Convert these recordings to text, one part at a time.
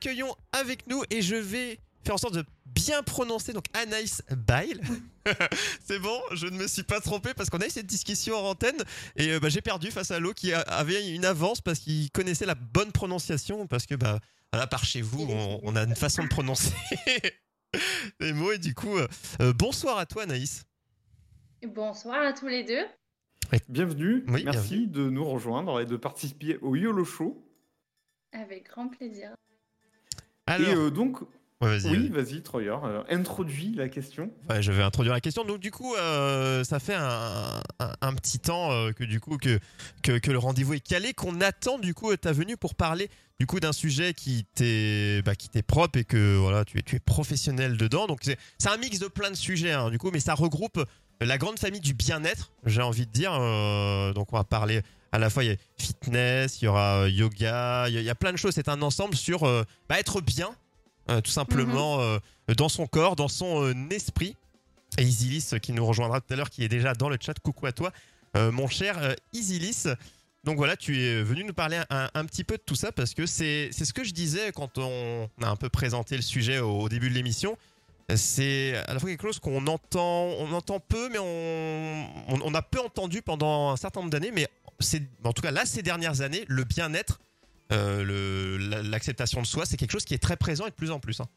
Accueillons avec nous et je vais faire en sorte de bien prononcer donc Anaïs Bail. C'est bon, je ne me suis pas trompé parce qu'on a eu cette discussion en antenne et euh, bah, j'ai perdu face à l'eau qui a- avait une avance parce qu'il connaissait la bonne prononciation parce que bah voilà, par chez vous on, on a une façon de prononcer les mots et du coup euh, euh, bonsoir à toi Anaïs. Bonsoir à tous les deux. Bienvenue, Oui, merci de nous rejoindre et de participer au YOLO Show. Avec grand plaisir. Alors, Et euh, donc, ouais, oui, vas-y. Troyer, euh, introduis la question. Ouais, je vais introduire la question. Donc du coup, euh, ça fait un, un- un petit temps euh, que du coup que que, que le rendez-vous est calé, qu'on attend du coup ta venue pour parler du coup d'un sujet qui t'est bah, qui t'est propre et que voilà tu es tu es professionnel dedans. Donc c'est c'est un mix de plein de sujets hein, du coup, mais ça regroupe la grande famille du bien-être. J'ai envie de dire. Donc on va parler à la fois il y a fitness, il y aura euh, yoga, il y, a- plein de choses. C'est un ensemble sur euh, bah, être bien, euh, tout simplement euh, dans son corps, dans son esprit. Et Isilis qui nous rejoindra tout à l'heure, qui est déjà dans le chat. Coucou à toi, mon cher Isilis. Donc voilà, tu es venu nous parler un, un petit peu de tout ça parce que c'est c'est ce que je disais quand on a un peu présenté le sujet au, au début de l'émission. C'est à la fois quelque chose qu'on entend, on entend peu, mais on, on, on a peu entendu pendant un certain nombre d'années. Mais c'est en tout cas là ces dernières années, le bien-être, euh, l'acceptation de soi, c'est quelque chose qui est très présent et de plus en plus. hein.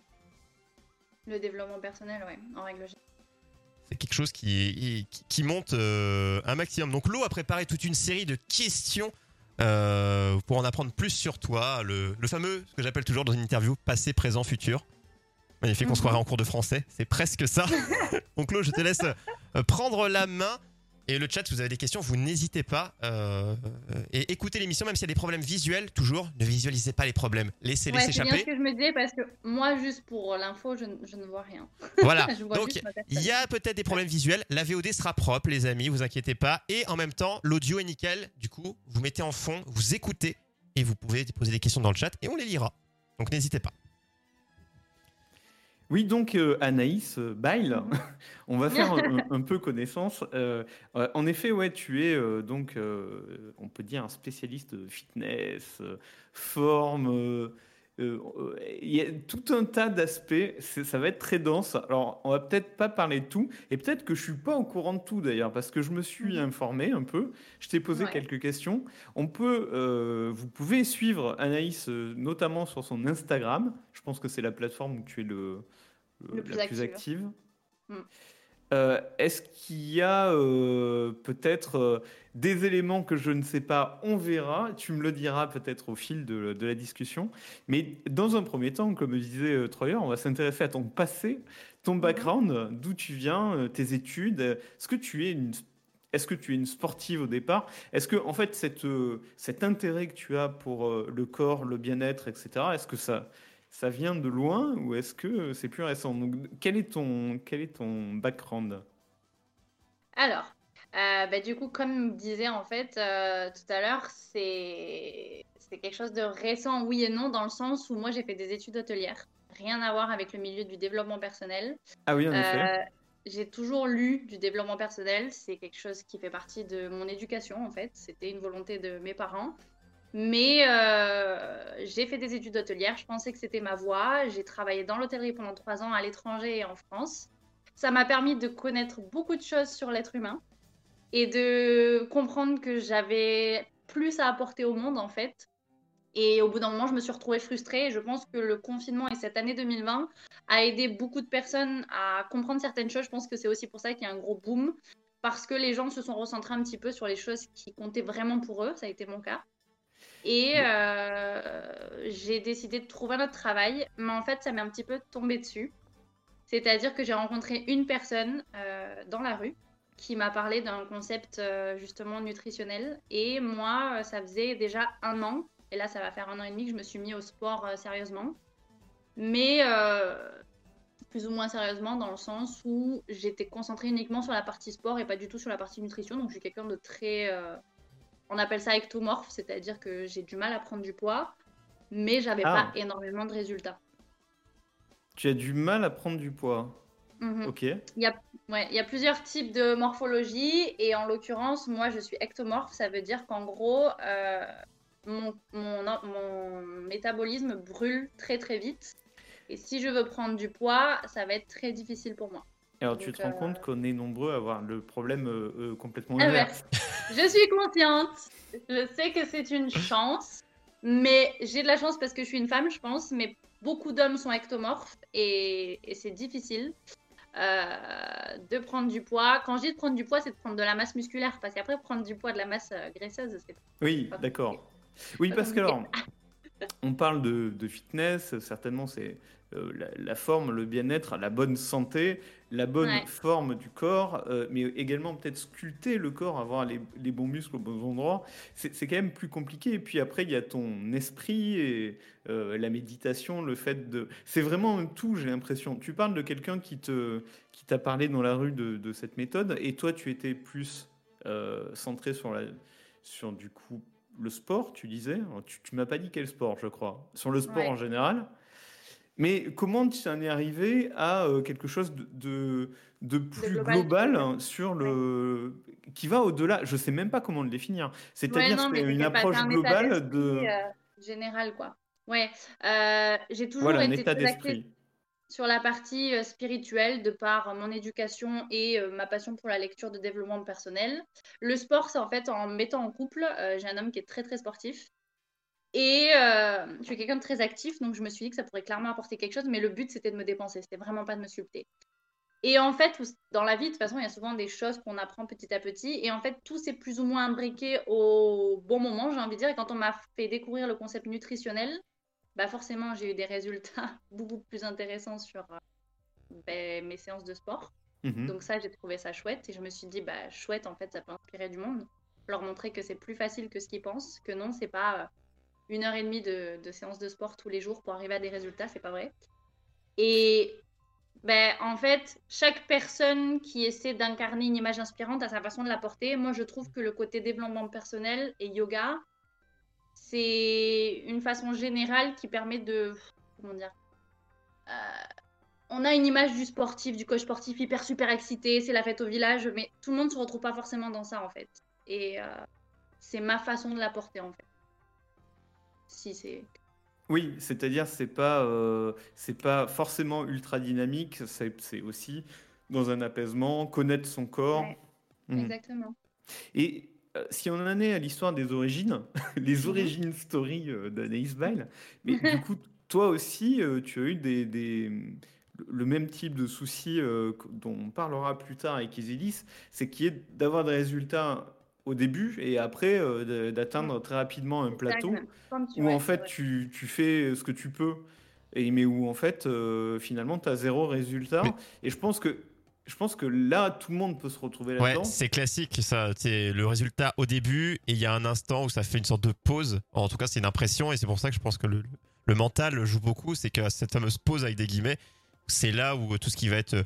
Le développement personnel, ouais, en règle générale. C'est quelque chose qui, qui, qui monte euh, un maximum. Donc Lo a préparé toute une série de questions euh, pour en apprendre plus sur toi. Le, le fameux, ce que j'appelle toujours dans une interview, passé, présent, futur. Magnifique, on se Mhm. croirait en cours de français. C'est presque ça. Donc Lo, je te laisse prendre la main. Et le chat, si vous avez des questions, vous n'hésitez pas. euh, et écoutez l'émission, même s'il y a des problèmes visuels, toujours, ne visualisez pas les problèmes. Laissez-les Ouais, c'est bien ce s'échapper. que je me disais parce que moi, juste pour l'info, je, ne- je ne vois rien. Voilà. vois Donc. Il y a peut-être des problèmes visuels. La VOD sera propre, les amis, vous inquiétez pas. Et en même temps, l'audio est nickel. Du coup, vous mettez en fond, vous écoutez et vous pouvez poser des questions dans le chat et on les lira. Donc n'hésitez pas. Oui, donc euh, Anaïs euh, Bail, Mhm. on va faire un, un peu connaissance. Euh, euh, en effet, ouais, tu es donc, on peut dire, un spécialiste de fitness, forme. Il y a tout un tas d'aspects. Ça va être très dense. Alors, on va peut-être pas parler de tout, et peut-être que je suis pas au courant de tout d'ailleurs, parce que je me suis Mhm. informé un peu. Je t'ai posé Ouais. quelques questions. On peut, euh, vous pouvez suivre Anaïs, euh, notamment sur son Instagram. Je pense que c'est la plateforme où tu es le, Le plus la plus active. active. Mm. Euh, Est-ce qu'il y a euh, peut-être euh, des éléments que je ne sais pas On verra. Tu me le diras peut-être au fil de, de la discussion. Mais dans un premier temps, comme disait Troyer, on va s'intéresser à ton passé, ton background, d'où tu viens, tes études. Est-ce que tu es une est-ce que tu es une sportive au départ? Est-ce que en fait cette, cet intérêt que tu as pour le corps, le bien-être, etc. Est-ce que ça ça vient de loin ou est-ce que c'est plus récent? Donc, quel est ton quel est ton background? Alors, euh, bah, du coup, comme disait en fait euh, tout à l'heure, c'est c'est quelque chose de récent, oui et non, dans le sens où moi j'ai fait des études hôtelières. Rien à voir avec le milieu du développement personnel. Ah oui, en effet. Euh, j'ai toujours lu du développement personnel, c'est quelque chose qui fait partie de mon éducation en fait, c'était une volonté de mes parents. Mais euh, j'ai fait des études hôtelières, je pensais que c'était ma voie, j'ai travaillé dans l'hôtellerie pendant trois ans à l'étranger et en France. Ça m'a permis de connaître beaucoup de choses sur l'être humain et de comprendre que j'avais plus à apporter au monde en fait. Et au bout d'un moment, je me suis retrouvée frustrée. Et je pense que le confinement et cette année 2020 a aidé beaucoup de personnes à comprendre certaines choses. Je pense que c'est aussi pour ça qu'il y a un gros boom. Parce que les gens se sont recentrés un petit peu sur les choses qui comptaient vraiment pour eux. Ça a été mon cas. Et euh, j'ai décidé de trouver un autre travail. Mais en fait, ça m'est un petit peu tombé dessus. C'est-à-dire que j'ai rencontré une personne euh, dans la rue qui m'a parlé d'un concept euh, justement nutritionnel. Et moi, ça faisait déjà un an, et là ça va faire un an et demi que je me suis mis au sport sérieusement. Mais plus ou moins sérieusement dans le sens où j'étais concentrée uniquement sur la partie sport et pas du tout sur la partie nutrition. Donc je suis quelqu'un de très... on appelle ça ectomorphe, c'est-à-dire que j'ai du mal à prendre du poids, mais j'avais Ah. pas énormément de résultats. Tu as du mal à prendre du poids. Mhm. Ok. Ouais, il y a plusieurs types de morphologie et en l'occurrence, moi je suis ectomorphe, ça veut dire qu'en gros, euh, mon, mon, mon métabolisme brûle très très vite. Et si je veux prendre du poids, ça va être très difficile pour moi. Alors tu te rends euh, compte qu'on est nombreux à avoir le problème euh, euh, complètement Inverse. Je suis consciente, je sais que c'est une chance, mais j'ai de la chance parce que je suis une femme, je pense, mais beaucoup d'hommes sont ectomorphes et, et c'est difficile. euh, de prendre du poids. Quand je dis de prendre du poids, c'est de prendre de la masse musculaire. Parce qu'après, prendre du poids, de la masse euh, graisseuse, c'est Oui, d'accord. Oui, parce que alors, on parle de, de fitness, certainement c'est la, la forme, le bien-être, la bonne santé, la bonne Ouais. forme du corps, euh, mais également peut-être sculpter le corps, avoir les, les bons muscles aux bons endroits. C'est quand même plus compliqué. Et puis après, il y a ton esprit et euh, la méditation, le fait de... C'est vraiment un tout, j'ai l'impression. Tu parles de quelqu'un qui te qui t'a parlé dans la rue de, de cette méthode, et toi, tu étais plus euh, centré sur la sur du coup le sport, tu disais. Tu, tu m'as pas dit quel sport, je crois. Sur le sport Ouais. en général. Mais comment tu en es arrivé à euh, quelque chose de, de, de plus global. global, sur le qui va au-delà? Je sais même pas comment le définir. C'est-à-dire Ouais, c'est une approche un globale de euh, général, quoi. Ouais, euh, j'ai toujours voilà été très sur la partie spirituelle de par mon éducation et euh, ma passion pour la lecture de développement personnel. Le sport, c'est en fait en me mettant en couple. euh, j'ai un homme qui est très très sportif. Et euh, je suis quelqu'un de très actif, donc je me suis dit que ça pourrait clairement apporter quelque chose, mais le but c'était de me dépenser, c'était vraiment pas de me sculpter. Et en fait, dans la vie, de toute façon, il y a souvent des choses qu'on apprend petit à petit, et en fait, tout s'est plus ou moins imbriqué au bon moment, j'ai envie de dire, et quand on m'a fait découvrir le concept nutritionnel, bah forcément, j'ai eu des résultats beaucoup plus intéressants sur euh, ben, mes séances de sport. Mhm. Donc ça, j'ai trouvé ça chouette et je me suis dit, bah chouette, en fait, ça peut inspirer du monde. Leur montrer que c'est plus facile que ce qu'ils pensent, que non, c'est pas euh, une heure et demie de, séance de sport tous les jours pour arriver à des résultats, c'est pas vrai. Et ben, en fait, chaque personne qui essaie d'incarner une image inspirante a sa façon de la porter. Moi, je trouve que le côté développement personnel et yoga, c'est une façon générale qui permet de... Comment dire Euh, on a une image du sportif, du coach sportif hyper super excité, c'est la fête au village, mais tout le monde se retrouve pas forcément dans ça en fait. Et euh, c'est ma façon de la porter en fait. Si c'est. Oui, c'est-à-dire c'est pas euh, c'est pas forcément ultra dynamique, c'est c'est aussi dans un apaisement, connaître son corps. Ouais. Mhm. Exactement. Et euh, si on en est à l'histoire des origines, les Mhm. origines story euh, d'Anaïs mais du coup, toi aussi, tu as eu des, des- le même type de soucis que- dont on parlera plus tard avec Isilis, c'est qui est d'avoir des résultats au début et après euh, d'atteindre très rapidement un plateau où ouais, en fait tu, tu fais ce que tu peux, et, mais où en fait euh, finalement tu as zéro résultat. Mais- Et je pense que je pense que là, tout le monde peut se retrouver Ouais, là-dedans. c'est classique, ça. C'est le résultat au début et il y a un instant où ça fait une sorte de pause. En tout cas, c'est une impression et c'est pour ça que je pense que le, le mental joue beaucoup. C'est que cette fameuse pause avec des guillemets, c'est là où tout ce qui va être euh,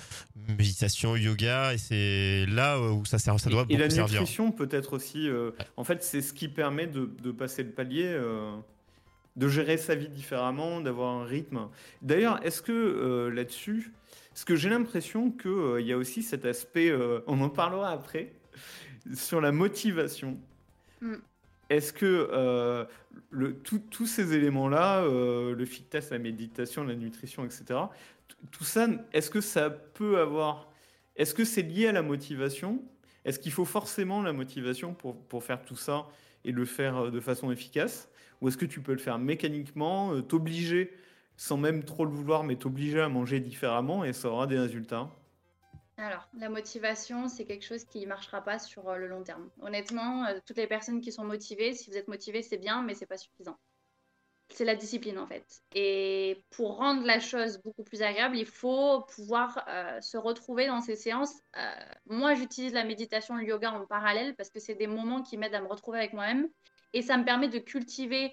méditation, yoga, et c'est là où ça, sert, ça doit et, et la servir. nutrition peut-être aussi. euh, en fait, c'est ce qui permet de, de passer le palier, euh, de gérer sa vie différemment, d'avoir un rythme. D'ailleurs, est-ce que euh, là-dessus, parce que j'ai l'impression qu'il y a aussi cet aspect, euh, on en parlera après, sur la motivation. Mm. Est-ce que euh, le- tout- tous ces éléments-là, euh, le fitness, la méditation, la nutrition, etc., tout ça, est-ce que ça peut avoir... Est-ce que c'est lié à la motivation? Est-ce qu'il faut forcément la motivation pour, faire tout ça et le faire euh, de façon efficace? Ou est-ce que tu peux le faire mécaniquement, euh, t'obliger, sans même trop le vouloir, mais t'obliger à manger différemment et ça aura des résultats? Alors, la motivation, c'est quelque chose qui ne marchera pas sur euh, le long terme. Honnêtement, toutes les personnes qui sont motivées, si vous êtes motivé, c'est bien, mais c'est pas suffisant. C'est la discipline en fait. Et pour rendre la chose beaucoup plus agréable, il faut pouvoir euh, se retrouver dans ces séances. Euh, moi, j'utilise la méditation le yoga en parallèle parce que c'est des moments qui m'aident à me retrouver avec moi-même et ça me permet de cultiver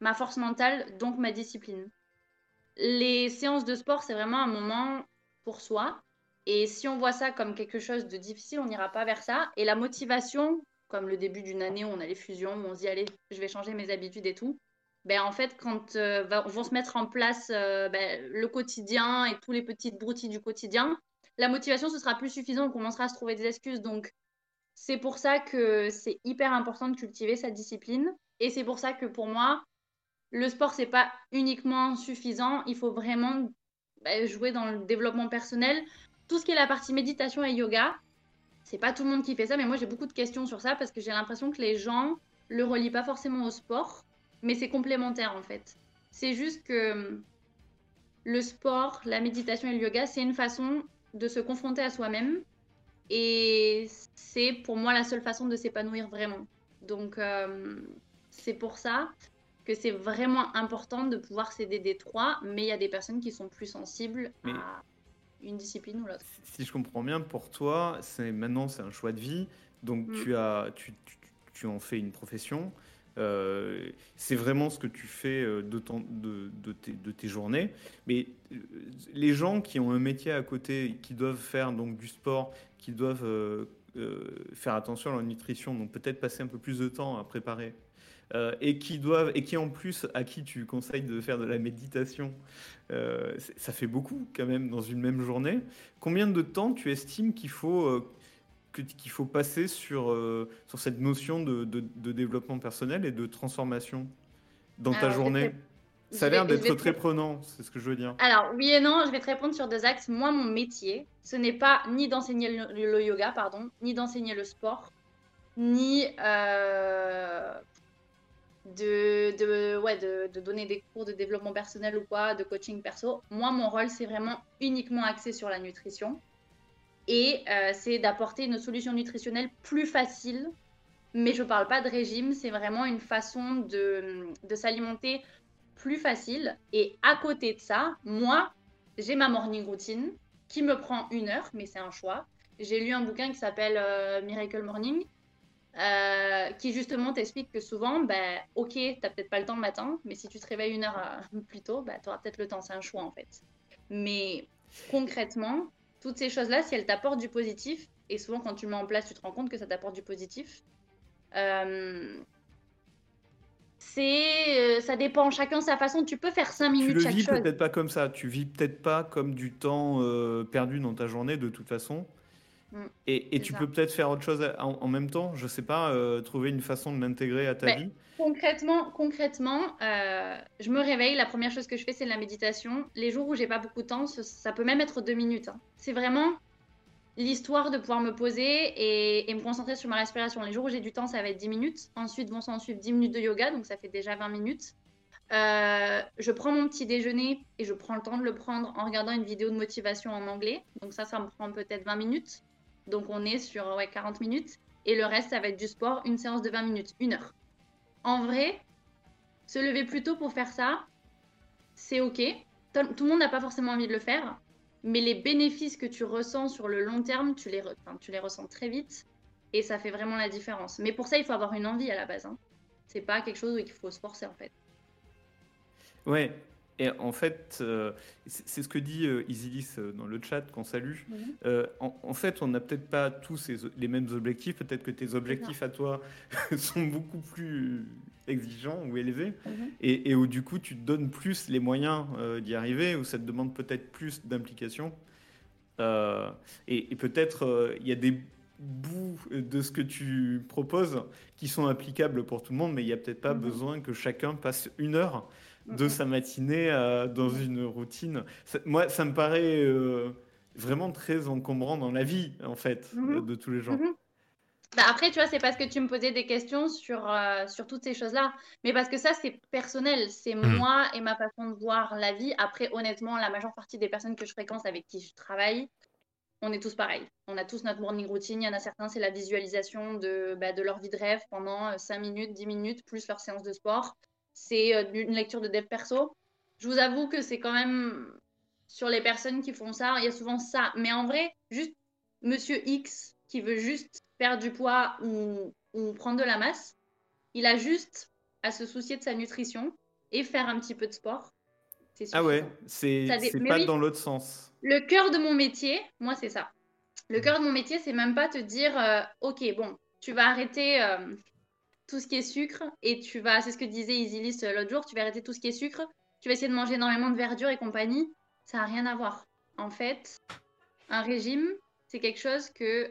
ma force mentale, donc ma discipline. Les séances de sport, c'est vraiment un moment pour soi. Et si on voit ça comme quelque chose de difficile, on n'ira pas vers ça. Et la motivation, comme le début d'une année où on a les fusions, où on se dit, allez, je vais changer mes habitudes et tout, ben, en fait, quand euh, vont se mettre en place euh, ben, le quotidien et tous les petites broutilles du quotidien, la motivation, ce sera plus suffisant, on commencera à se trouver des excuses. Donc, c'est pour ça que c'est hyper important de cultiver sa discipline. Et c'est pour ça que pour moi, le sport, c'est pas uniquement suffisant. Il faut vraiment ben, jouer dans le développement personnel. Tout ce qui est la partie méditation et yoga, c'est pas tout le monde qui fait ça, mais moi j'ai beaucoup de questions sur ça parce que j'ai l'impression que les gens le relient pas forcément au sport mais c'est complémentaire en fait. C'est juste que hum, le sport, la méditation et le yoga, c'est une façon de se confronter à soi-même et c'est pour moi la seule façon de s'épanouir vraiment. Donc hum, c'est pour ça que c'est vraiment important de pouvoir s'aider des trois, mais il y a des personnes qui sont plus sensibles à une discipline ou l'autre. Si je comprends bien, pour toi, c'est maintenant c'est un choix de vie, donc mm. tu as tu, tu, en fais une profession. Euh, c'est vraiment ce que tu fais euh, de, de, tes, journées. Mais euh, les gens qui ont un métier à côté, qui doivent faire donc du sport, qui doivent faire attention à leur nutrition, donc peut-être passer un peu plus de temps à préparer, et qui doivent et qui en plus à qui tu conseilles de faire de la méditation, ça fait beaucoup quand même dans une même journée. Combien de temps tu estimes qu'il faut qu'il faut passer sur, euh, sur cette notion de, de, développement personnel et de transformation dans ta journée Ça a l'air d'être très prenant, c'est ce que je veux dire. Alors, oui et non, je vais te répondre sur deux axes. Moi, mon métier, ce n'est pas ni d'enseigner le, yoga, pardon, ni d'enseigner le sport, ni euh, de, de, ouais, de, de, donner des cours de développement personnel ou quoi, de coaching perso. Moi, mon rôle, c'est vraiment uniquement axé sur la nutrition et euh, c'est d'apporter une solution nutritionnelle plus facile. Mais je ne parle pas de régime, c'est vraiment une façon de, s'alimenter plus facile. Et à côté de ça, moi, j'ai ma morning routine qui me prend une heure, mais c'est un choix. J'ai lu un bouquin qui s'appelle euh, Miracle Morning, euh, qui justement t'explique que souvent, ben, ok, tu n'as peut-être pas le temps le matin, mais si tu te réveilles une heure plus tôt, ben, tu auras peut-être le temps. C'est un choix en fait. Mais concrètement, toutes ces choses-là, si elles t'apportent du positif, et souvent quand tu le mets en place, tu te rends compte que ça t'apporte du positif, euh, c'est, euh, ça dépend, chacun sa façon. Tu peux faire 5 minutes tu le vis peut-être pas comme ça. Tu vis peut-être pas comme du temps euh, perdu dans ta journée de toute façon. Mm, et, tu peux peut-être faire autre chose en, même temps. Je sais pas, trouver une façon de l'intégrer à ta vie. Concrètement, concrètement euh, je me réveille, la première chose que je fais, c'est de la méditation. Les jours où j'ai pas beaucoup de temps, ça peut même être deux minutes. Hein. C'est vraiment l'histoire de pouvoir me poser et, me concentrer sur ma respiration. Les jours où j'ai du temps, ça va être 10 minutes. Ensuite vont s'en suivre 10 minutes de yoga, donc ça fait déjà 20 minutes. Euh, je prends mon petit déjeuner et je prends le temps de le prendre en regardant une vidéo de motivation en anglais. Donc ça, ça me prend peut-être 20 minutes. Donc on est sur ouais, 40 minutes. Et le reste, ça va être du sport, une séance de 20 minutes, une heure en vrai, se lever plus tôt pour faire ça, c'est ok. Tout le monde n'a pas forcément envie de le faire, mais les bénéfices que tu ressens sur le long terme, tu les, tu les ressens très vite et ça fait vraiment la différence. Mais pour ça, il faut avoir une envie à la base. Hein. C'est pas quelque chose où il faut se forcer en fait. Ouais, et en fait, euh, c'est ce que dit euh, Isilis euh, dans le chat qu'on salue. En, fait, on n'a peut-être pas tous les mêmes objectifs. Peut-être que tes objectifs à toi sont beaucoup plus exigeants ou élevés. Mhm. Et, où du coup, tu te donnes plus les moyens d'y arriver, où ça te demande peut-être plus d'implication. et, peut-être il y a des bouts de ce que tu proposes qui sont applicables pour tout le monde, mais il n'y a peut-être pas mhm. besoin que chacun passe une heure de sa matinée euh, dans une routine. moi, ça me paraît euh, vraiment très encombrant dans la vie, en fait, mhm. de tous les. Mhm. Bah, après, tu vois, c'est parce que tu me posais des questions sur, euh, sur toutes ces choses-là. Mais parce que ça, c'est personnel. C'est mhm. moi et ma façon de voir la vie. Après, honnêtement, la majeure partie des personnes que je fréquente, avec qui je travaille, on est tous pareils. On a tous notre morning routine. Il y en a certains, c'est la visualisation de, bah, de leur vie de rêve pendant 5 minutes, 10 minutes, plus leur séance de sport. C'est euh, une lecture de dev perso. Je vous avoue que c'est quand même sur les personnes qui font ça, il y a souvent ça. Mais en vrai, juste Monsieur X qui veut juste perdre du poids ou, ou prendre de la masse, il a juste à se soucier de sa nutrition et faire un petit peu de sport. Ah ouais, c'est pas dans l'autre sens. Le cœur de mon métier, moi, c'est ça. Le cœur de mon métier, c'est même pas te dire, euh, ok, bon, tu vas arrêter euh, tout ce qui est sucre et tu vas, c'est ce que disait Isilis euh, l'autre jour, tu vas arrêter tout ce qui est sucre, tu vas essayer de manger énormément de verdure et compagnie. Ça n'a rien à voir. En fait, un régime, c'est quelque chose que,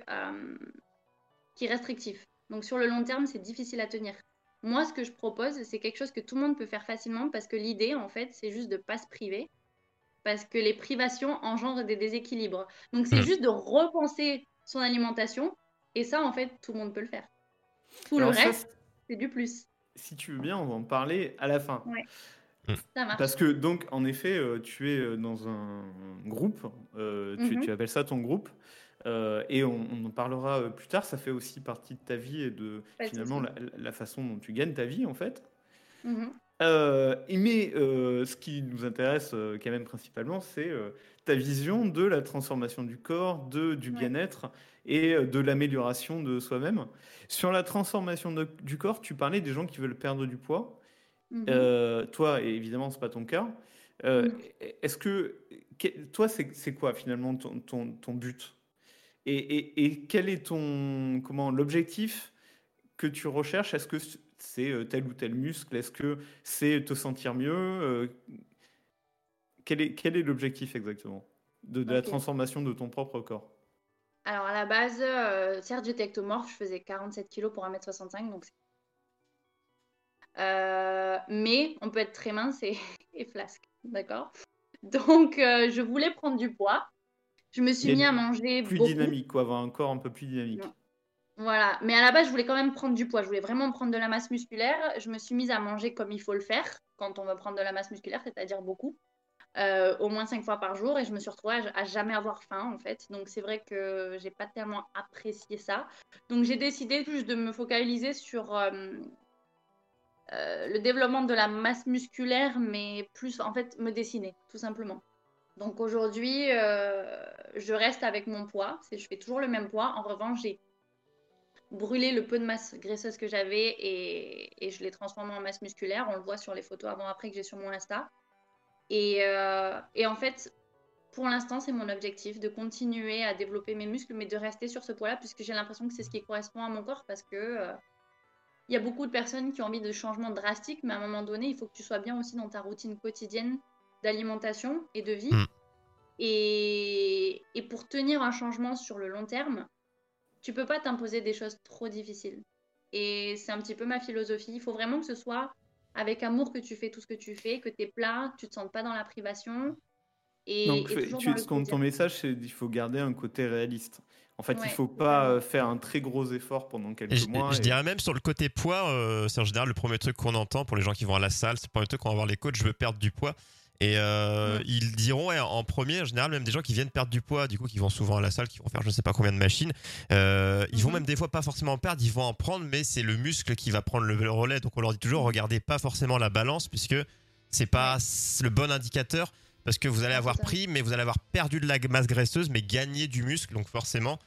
qui est restrictif. Donc sur le long terme, c'est difficile à tenir. Moi, ce que je propose, c'est quelque chose que tout le monde peut faire facilement parce que l'idée, en fait, c'est juste de ne pas se priver. Parce que les privations engendrent des déséquilibres. Donc, c'est hmm. juste de repenser son alimentation. Et ça, en fait, tout le monde peut le faire. Tout le reste, c'est du plus. Si tu veux bien, on va en parler à la fin. Ouais. Hmm. Ça marche. Parce que, donc, en effet, euh, tu es euh, dans un groupe. Euh, tu, mhm. tu, appelles ça ton groupe. Euh, et on, en parlera plus tard. Ça fait aussi partie de ta vie et de finalement la, façon dont tu gagnes ta vie en fait. Euh, mais ce qui nous intéresse quand même principalement, c'est ta vision de la transformation du corps, de, du bien-être et de l'amélioration de soi-même. Sur la transformation du corps, tu parlais des gens qui veulent perdre du poids. Mm-hmm. toi, et évidemment, c'est pas ton cas. Mm. Est-ce que toi, c'est quoi finalement ton, ton, ton but? Et, quel est ton comment l'objectif que tu recherches? Est-ce que c'est euh, tel ou tel muscle? Est-ce que c'est te sentir mieux? Euh, Quel est quel est l'objectif exactement? De, la transformation de ton propre corps Alors à la base, euh, certes j'étais ectomorphe, je faisais 47 kg pour 1m65, donc mais on peut être très mince et, et flasque, d'accord? Donc je voulais prendre du poids. Je me suis mis à manger plus dynamique, quoi, avoir un corps un peu plus dynamique. Voilà, mais à la base, je voulais quand même prendre du poids. Je voulais vraiment prendre de la masse musculaire. Je me suis mise à manger comme il faut le faire quand on veut prendre de la masse musculaire, c'est-à-dire beaucoup, euh, au moins cinq fois par jour. Et je me suis retrouvée à, jamais avoir faim, en fait. Donc c'est vrai que j'ai pas tellement apprécié ça. Donc j'ai décidé juste de me focaliser sur euh, euh, le développement de la masse musculaire, mais plus en fait me dessiner, tout simplement. Donc aujourd'hui, je reste avec mon poids. Je fais toujours le même poids. En revanche, j'ai brûlé le peu de masse graisseuse que j'avais et, je l'ai transformé en masse musculaire. On le voit sur les photos avant-après que j'ai sur mon Insta. Euh, et, en fait, pour l'instant, c'est mon objectif de continuer à développer mes muscles, mais de rester sur ce poids-là, puisque j'ai l'impression que c'est ce qui correspond à mon corps, parce que euh, il y a beaucoup de personnes qui ont envie de changements drastiques, mais à un moment donné, il faut que tu sois bien aussi dans ta routine quotidienne d'alimentation et de vie. Mm. Et, et, pour tenir un changement sur le long terme, tu peux pas t'imposer des choses trop difficiles. Et c'est un petit peu ma philosophie. Il faut vraiment que ce soit avec amour que tu fais tout ce que tu fais, que tu es plat, tu te sens pas dans la privation. Et, Donc, tu, ton message, c'est qu'il faut garder un côté réaliste. En fait, il il faut pas euh, faire un très gros effort pendant quelques mois. Je dirais même sur le côté poids, euh, c'est en général le premier truc qu'on entend pour les gens qui vont à la salle, c'est le premier truc qu'on va voir les coachs, je veux perdre du poids. Et euh, ils diront en premier, en général, même des gens qui viennent perdre du poids, du coup, qui vont souvent à la salle, qui vont faire je ne sais pas combien de machines. Euh, ils vont mhm. même des fois pas forcément en perdre, ils vont en prendre, mais c'est le muscle qui va prendre le relais. Donc on leur dit toujours, regardez pas forcément la balance, puisque c'est pas le bon indicateur, parce que vous allez avoir pris, mais vous allez avoir perdu de la masse graisseuse, mais gagné du muscle. Donc forcément,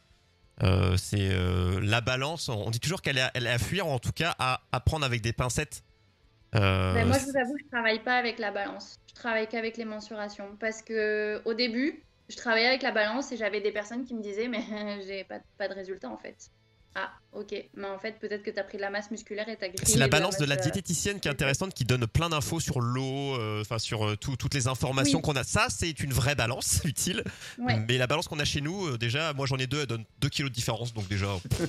euh, c'est la balance. On dit toujours qu'elle est, elle est à fuir, ou en tout cas à, à prendre avec des pincettes ben, moi, je vous avoue, je travaille pas avec la balance. Je travaille qu'avec les mensurations. Parce que au début, je travaillais avec la balance et j'avais des personnes qui me disaient, mais j'ai pas, pas de résultat en fait. Ah, ok. Mais en fait, peut-être que tu as pris de la masse musculaire et tu as C'est la balance de la, diététicienne qui est intéressante, qui donne plein d'infos sur l'eau, euh, enfin sur euh, toutes les informations qu'on a. Ça, c'est une vraie balance utile. Mais la balance qu'on a chez nous, euh, déjà, moi j'en ai deux, elle donne 2 kilos de différence. Donc déjà,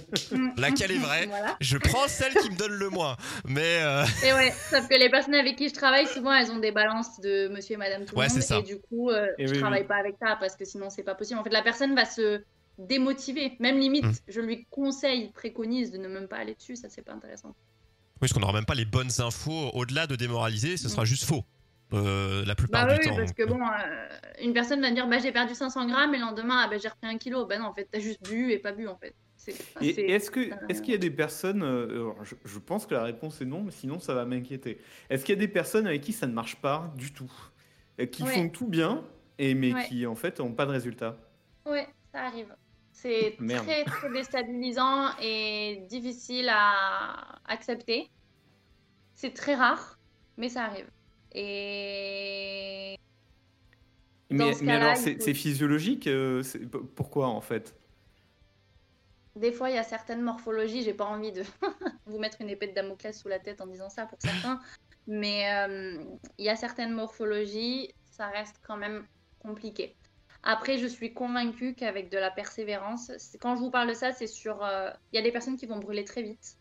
laquelle est vraie Je prends celle qui me donne le moins. Mais. Et ouais, sauf que les personnes avec qui je travaille, souvent, elles ont des balances de monsieur et madame tout le monde. Et du coup, je travaille pas avec ça parce que sinon, c'est pas possible. En fait, la personne va se démotivé. Même limite, mm. je lui conseille, préconise de ne même pas aller dessus, ça c'est pas intéressant. Oui, parce qu'on n'aura même pas les bonnes infos. Au-delà de démoraliser, ce sera mm. juste faux. Euh, la plupart bah du oui, temps. parce que bon, euh, une personne va dire bah, j'ai perdu 500 grammes et le lendemain ah, bah, j'ai repris un kilo. Bah non, en fait, t'as juste bu et pas bu en fait. Est-ce est-ce qu'il y a des personnes, euh, je, je pense que la réponse est non, mais sinon ça va m'inquiéter. Est-ce qu'il y a des personnes avec qui ça ne marche pas du tout, Et qui Ouais. font tout bien, et mais Ouais. qui en fait n'ont pas de résultat? Ouais, ça arrive. C'est très, très déstabilisant et difficile à accepter. C'est très rare, mais ça arrive. Et Mais, ce mais cas-là, alors c'est faut- physiologique, euh, pourquoi en fait? Des fois, il y a certaines morphologies, j'ai pas envie de vous mettre une épée de Damoclès sous la tête en disant ça pour certains, mais euh, il y a certaines morphologies, ça reste quand même compliqué. Après, je suis convaincue qu'avec de la persévérance, quand je vous parle de ça, c'est sur. euh, Il y a des personnes qui vont brûler très vite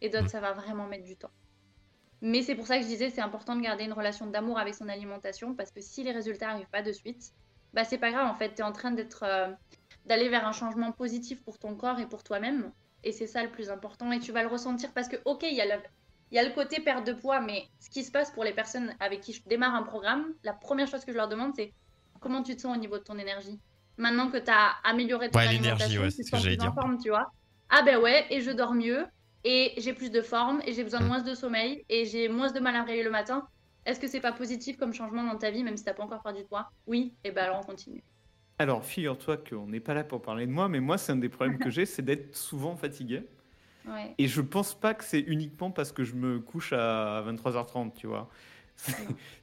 et d'autres, Mm. ça va vraiment mettre du temps. Mais c'est pour ça que je disais, c'est important de garder une relation d'amour avec son alimentation parce que si les résultats n'arrivent pas de suite, bah c'est pas grave en fait, tu es en train d'être. euh, d'aller vers un changement positif pour ton corps et pour toi-même. Et c'est ça le plus important. Et tu vas le ressentir parce que, ok, il y, a le- il y a le côté perte de poids, mais ce qui se passe pour les personnes avec qui je démarre un programme, la première chose que je leur demande, c'est comment tu te sens au niveau de ton énergie Maintenant que tu as amélioré ton Ouais, l'énergie, alimentation, ouais, tu c'est te sens plus en forme, tu vois Ah ben ouais, et je dors mieux, et j'ai plus de forme, et j'ai besoin de Mm. moins de sommeil, et j'ai moins de mal à me réveiller le matin. Est-ce que c'est pas positif comme changement dans ta vie, même si t'as pas encore perdu de poids? Oui, et ben alors on continue. Alors figure-toi qu'on n'est pas là pour parler de moi, mais moi c'est un des problèmes que j'ai, c'est d'être souvent fatigué. Ouais. Et je pense pas que c'est uniquement parce que je me couche à 23h30, tu vois.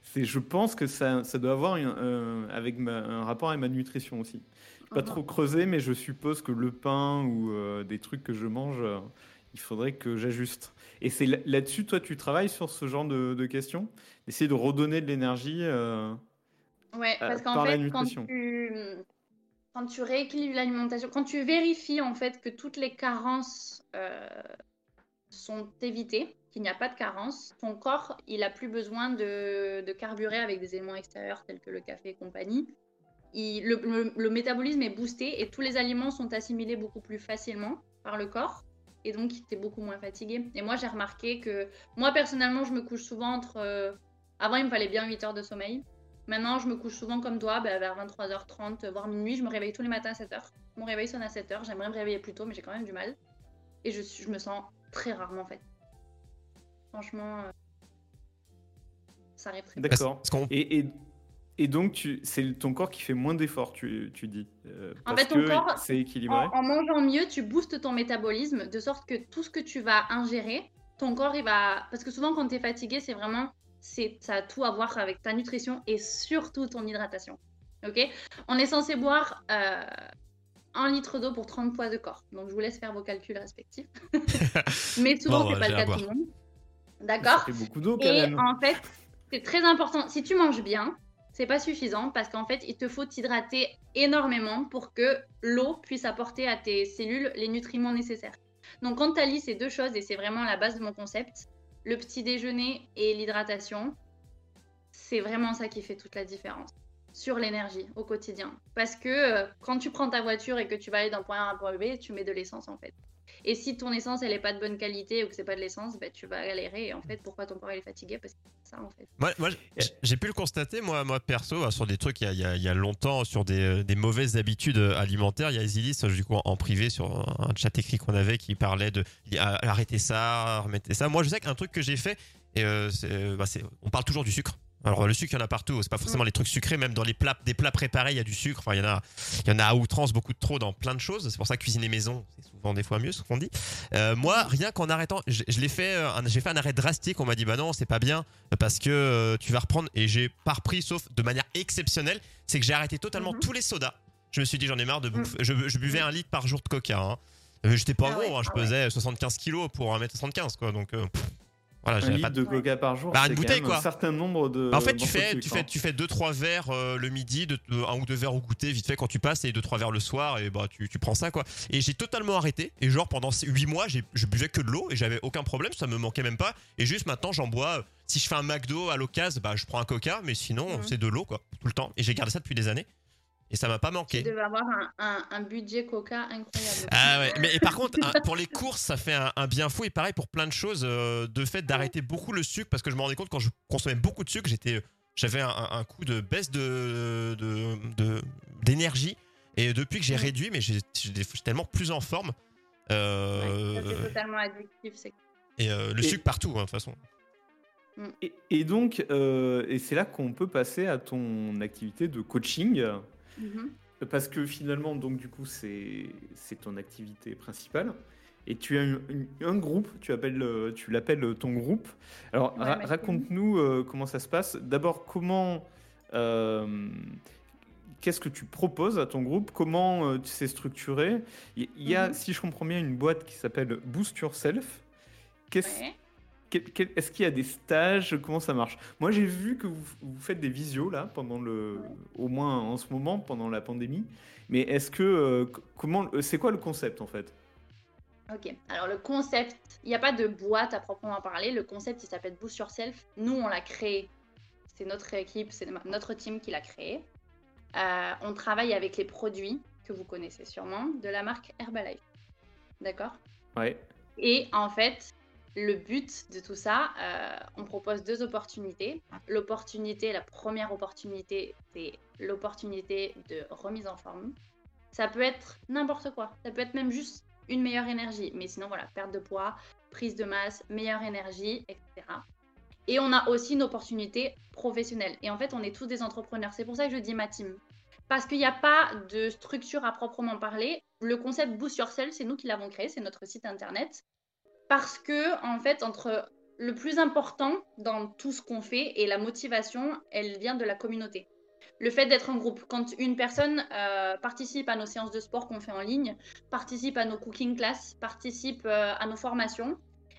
C'est, je pense que ça, ça doit avoir un, un- avec ma- un rapport avec ma nutrition aussi. Pas Mhm. trop creusé, mais je suppose que le pain ou euh, des trucs que je mange, euh, il faudrait que j'ajuste. Et c'est là- là-dessus, toi, tu travailles sur ce genre de, de questions? Essayer de redonner de l'énergie euh, Ouais, Euh, parce qu'en par la fait, quand nutrition. tu, quand tu rééquilibres l'alimentation, quand tu vérifies en fait que toutes les carences euh, sont évitées, qu'il n'y a pas de carence, ton corps, il a plus besoin de, carburer avec des éléments extérieurs tels que le café et compagnie. Le, métabolisme est boosté et tous les aliments sont assimilés beaucoup plus facilement par le corps. Et donc, tu es beaucoup moins fatigué. Et moi, j'ai remarqué que moi, personnellement, je me couche souvent entre... euh, Avant, il me fallait bien 8 heures de sommeil. Maintenant, je me couche souvent comme toi, bah, vers 23h30, voire minuit. Je me réveille tous les matins à 7h. Mon réveil sonne à 7h. J'aimerais me réveiller plus tôt, mais j'ai quand même du mal. Et je, je me sens très rarement en fait. Franchement, euh, ça arrive très D'accord. Parce qu'on Et, et, et donc, c'est ton corps qui fait moins d'efforts, tu, tu dis. euh, En parce fait, ton que corps, c'est équilibré. En, en mangeant mieux, tu boostes ton métabolisme de sorte que tout ce que tu vas ingérer, ton corps, il va. Parce que souvent, quand tu es fatigué, c'est vraiment. c'est Ça a tout à voir avec ta nutrition et surtout ton hydratation. Ok? On est censé boire euh, un litre d'eau pour 30 poids de corps. Donc, je vous laisse faire vos calculs respectifs. Mais souvent, Bon, c'est pas j'ai le cas de tout le monde. Ça D'accord fait beaucoup d'eau quand et même. en fait, c'est très important. Si tu manges bien, c'est pas suffisant parce qu'en fait, il te faut t'hydrater énormément pour que l'eau puisse apporter à tes cellules les nutriments nécessaires. Donc, quand tu allies ces deux choses, et c'est vraiment la base de mon concept, le petit déjeuner et l'hydratation, c'est vraiment ça qui fait toute la différence sur l'énergie au quotidien. Parce que euh, quand tu prends ta voiture et que tu vas aller d'un point A à un point B, tu mets de l'essence en fait. Et si ton essence elle est pas de bonne qualité ou que c'est pas de l'essence, ben, tu vas galérer. Et en fait, pourquoi ton corps il est fatigué? Parce que c'est ça en fait. Moi, j'ai pu le constater, moi, moi perso, euh, sur des trucs il y a, il y a- il y a longtemps, sur des, euh, des mauvaises habitudes euh, alimentaires. Il y a Isilis, du coup, en, privé, sur un chat écrit qu'on avait, qui parlait de ah, arrêtez ça, remettez ça. Moi, je sais qu'un truc que j'ai fait, et euh, euh, bah, c'est- on parle toujours du sucre. Alors le sucre, il y en a partout. C'est pas forcément les trucs sucrés, même dans les plats, des plats préparés, il y a du sucre. Enfin, il y en a, il y en a à outrance, beaucoup de trop dans plein de choses. C'est pour ça que cuisiner maison, c'est souvent des fois mieux, ce qu'on dit. Euh, moi, rien qu'en arrêtant, je, je l'ai fait, euh, j'ai fait un arrêt drastique. On m'a dit bah non, c'est pas bien parce que euh, tu vas reprendre. Et j'ai pas repris, sauf de manière exceptionnelle. C'est que j'ai arrêté totalement Mhm. tous les sodas. Je me suis dit j'en ai marre de bouffer. Je, je buvais un litre par jour de coca. Hein. J'étais pas Ah gros, ouais, hein, je ah ouais. pesais 75 kilos pour 1m75 quoi. Donc pff, voilà, Un j'avais litre pas de de coca par jour, Bah, une quand bouteille, même quoi. un certain nombre de. en fait, tu fais, tu sucre, fais, hein. tu fais deux trois verres euh, le midi, de, de- un ou deux verres au goûter vite fait quand tu passes et deux trois verres le soir et bah tu, tu prends ça quoi. Et j'ai totalement arrêté et genre pendant 8 mois j'ai- je buvais que de l'eau et j'avais aucun problème, ça me manquait même pas. Et juste maintenant j'en bois. euh, Si je fais un McDo à l'occasion, bah je prends un Coca, mais sinon Mhm. c'est de l'eau quoi tout le temps. Et j'ai gardé ça depuis des années et ça m'a pas Tu manqué. devais avoir un, un- un budget coca incroyable. Ah ouais, mais et par contre, un- pour les courses, ça fait un, un bien fou. Et pareil pour plein de choses, euh, de fait d'arrêter beaucoup le sucre, parce que je me rendais compte quand je consommais beaucoup de sucre, j'étais, j'avais un, coup de baisse de, de- de- d'énergie. Et depuis que j'ai Mm. réduit, mais j'ai- j'ai j'ai tellement plus en forme. Euh, Ouais, ça, c'est totalement addictif. c'est- et euh, le Et- sucre partout, hein, de toute façon. Et, et donc, euh, et c'est là qu'on peut passer à ton activité de coaching. Mhm. Parce que finalement, donc du coup, c'est c'est ton activité principale. Et tu as une- une- un groupe, tu appelles, euh, tu l'appelles ton groupe. Alors, Ouais, ra- merci. raconte-nous euh, comment ça se passe. D'abord, comment, euh, qu'est-ce que tu proposes à ton groupe? Comment euh, tu sais structuré Il y a, Mhm. si je comprends bien, une boîte qui s'appelle Boost Yourself. Qu'est-ce Ouais. Est-ce qu'il y a des stages? Comment ça marche? Moi, j'ai vu que vous, vous faites des visios là, pendant le, au moins en ce moment, pendant la pandémie. Mais est-ce que euh, comment euh, c'est quoi le concept en fait? Ok, alors le concept, il n'y a pas de boîte à proprement parler. Le concept, il s'appelle Boost Yourself. Nous, on l'a créé. C'est notre équipe, c'est notre team qui l'a créé. Euh, on travaille avec les produits que vous connaissez sûrement de la marque Herbalife. D'accord? Ouais. Et en fait, le but de tout ça, euh, on propose deux opportunités. L'opportunité, la première opportunité, c'est l'opportunité de remise en forme. Ça peut être n'importe quoi. Ça peut être même juste une meilleure énergie. Mais sinon, voilà, perte de poids, prise de masse, meilleure énergie, etc. Et on a aussi une opportunité professionnelle. Et en fait, on est tous des entrepreneurs. C'est pour ça que je dis ma team. Parce qu'il n'y a pas de structure à proprement parler. Le concept Boost Yourself, c'est nous qui l'avons créé, c'est notre site internet. Parce que, en fait, entre le plus important dans tout ce qu'on fait et la motivation, elle vient de la communauté. Le fait d'être en groupe, quand une personne euh, participe à nos séances de sport qu'on fait en ligne, participe à nos cooking classes, participe euh, à nos formations,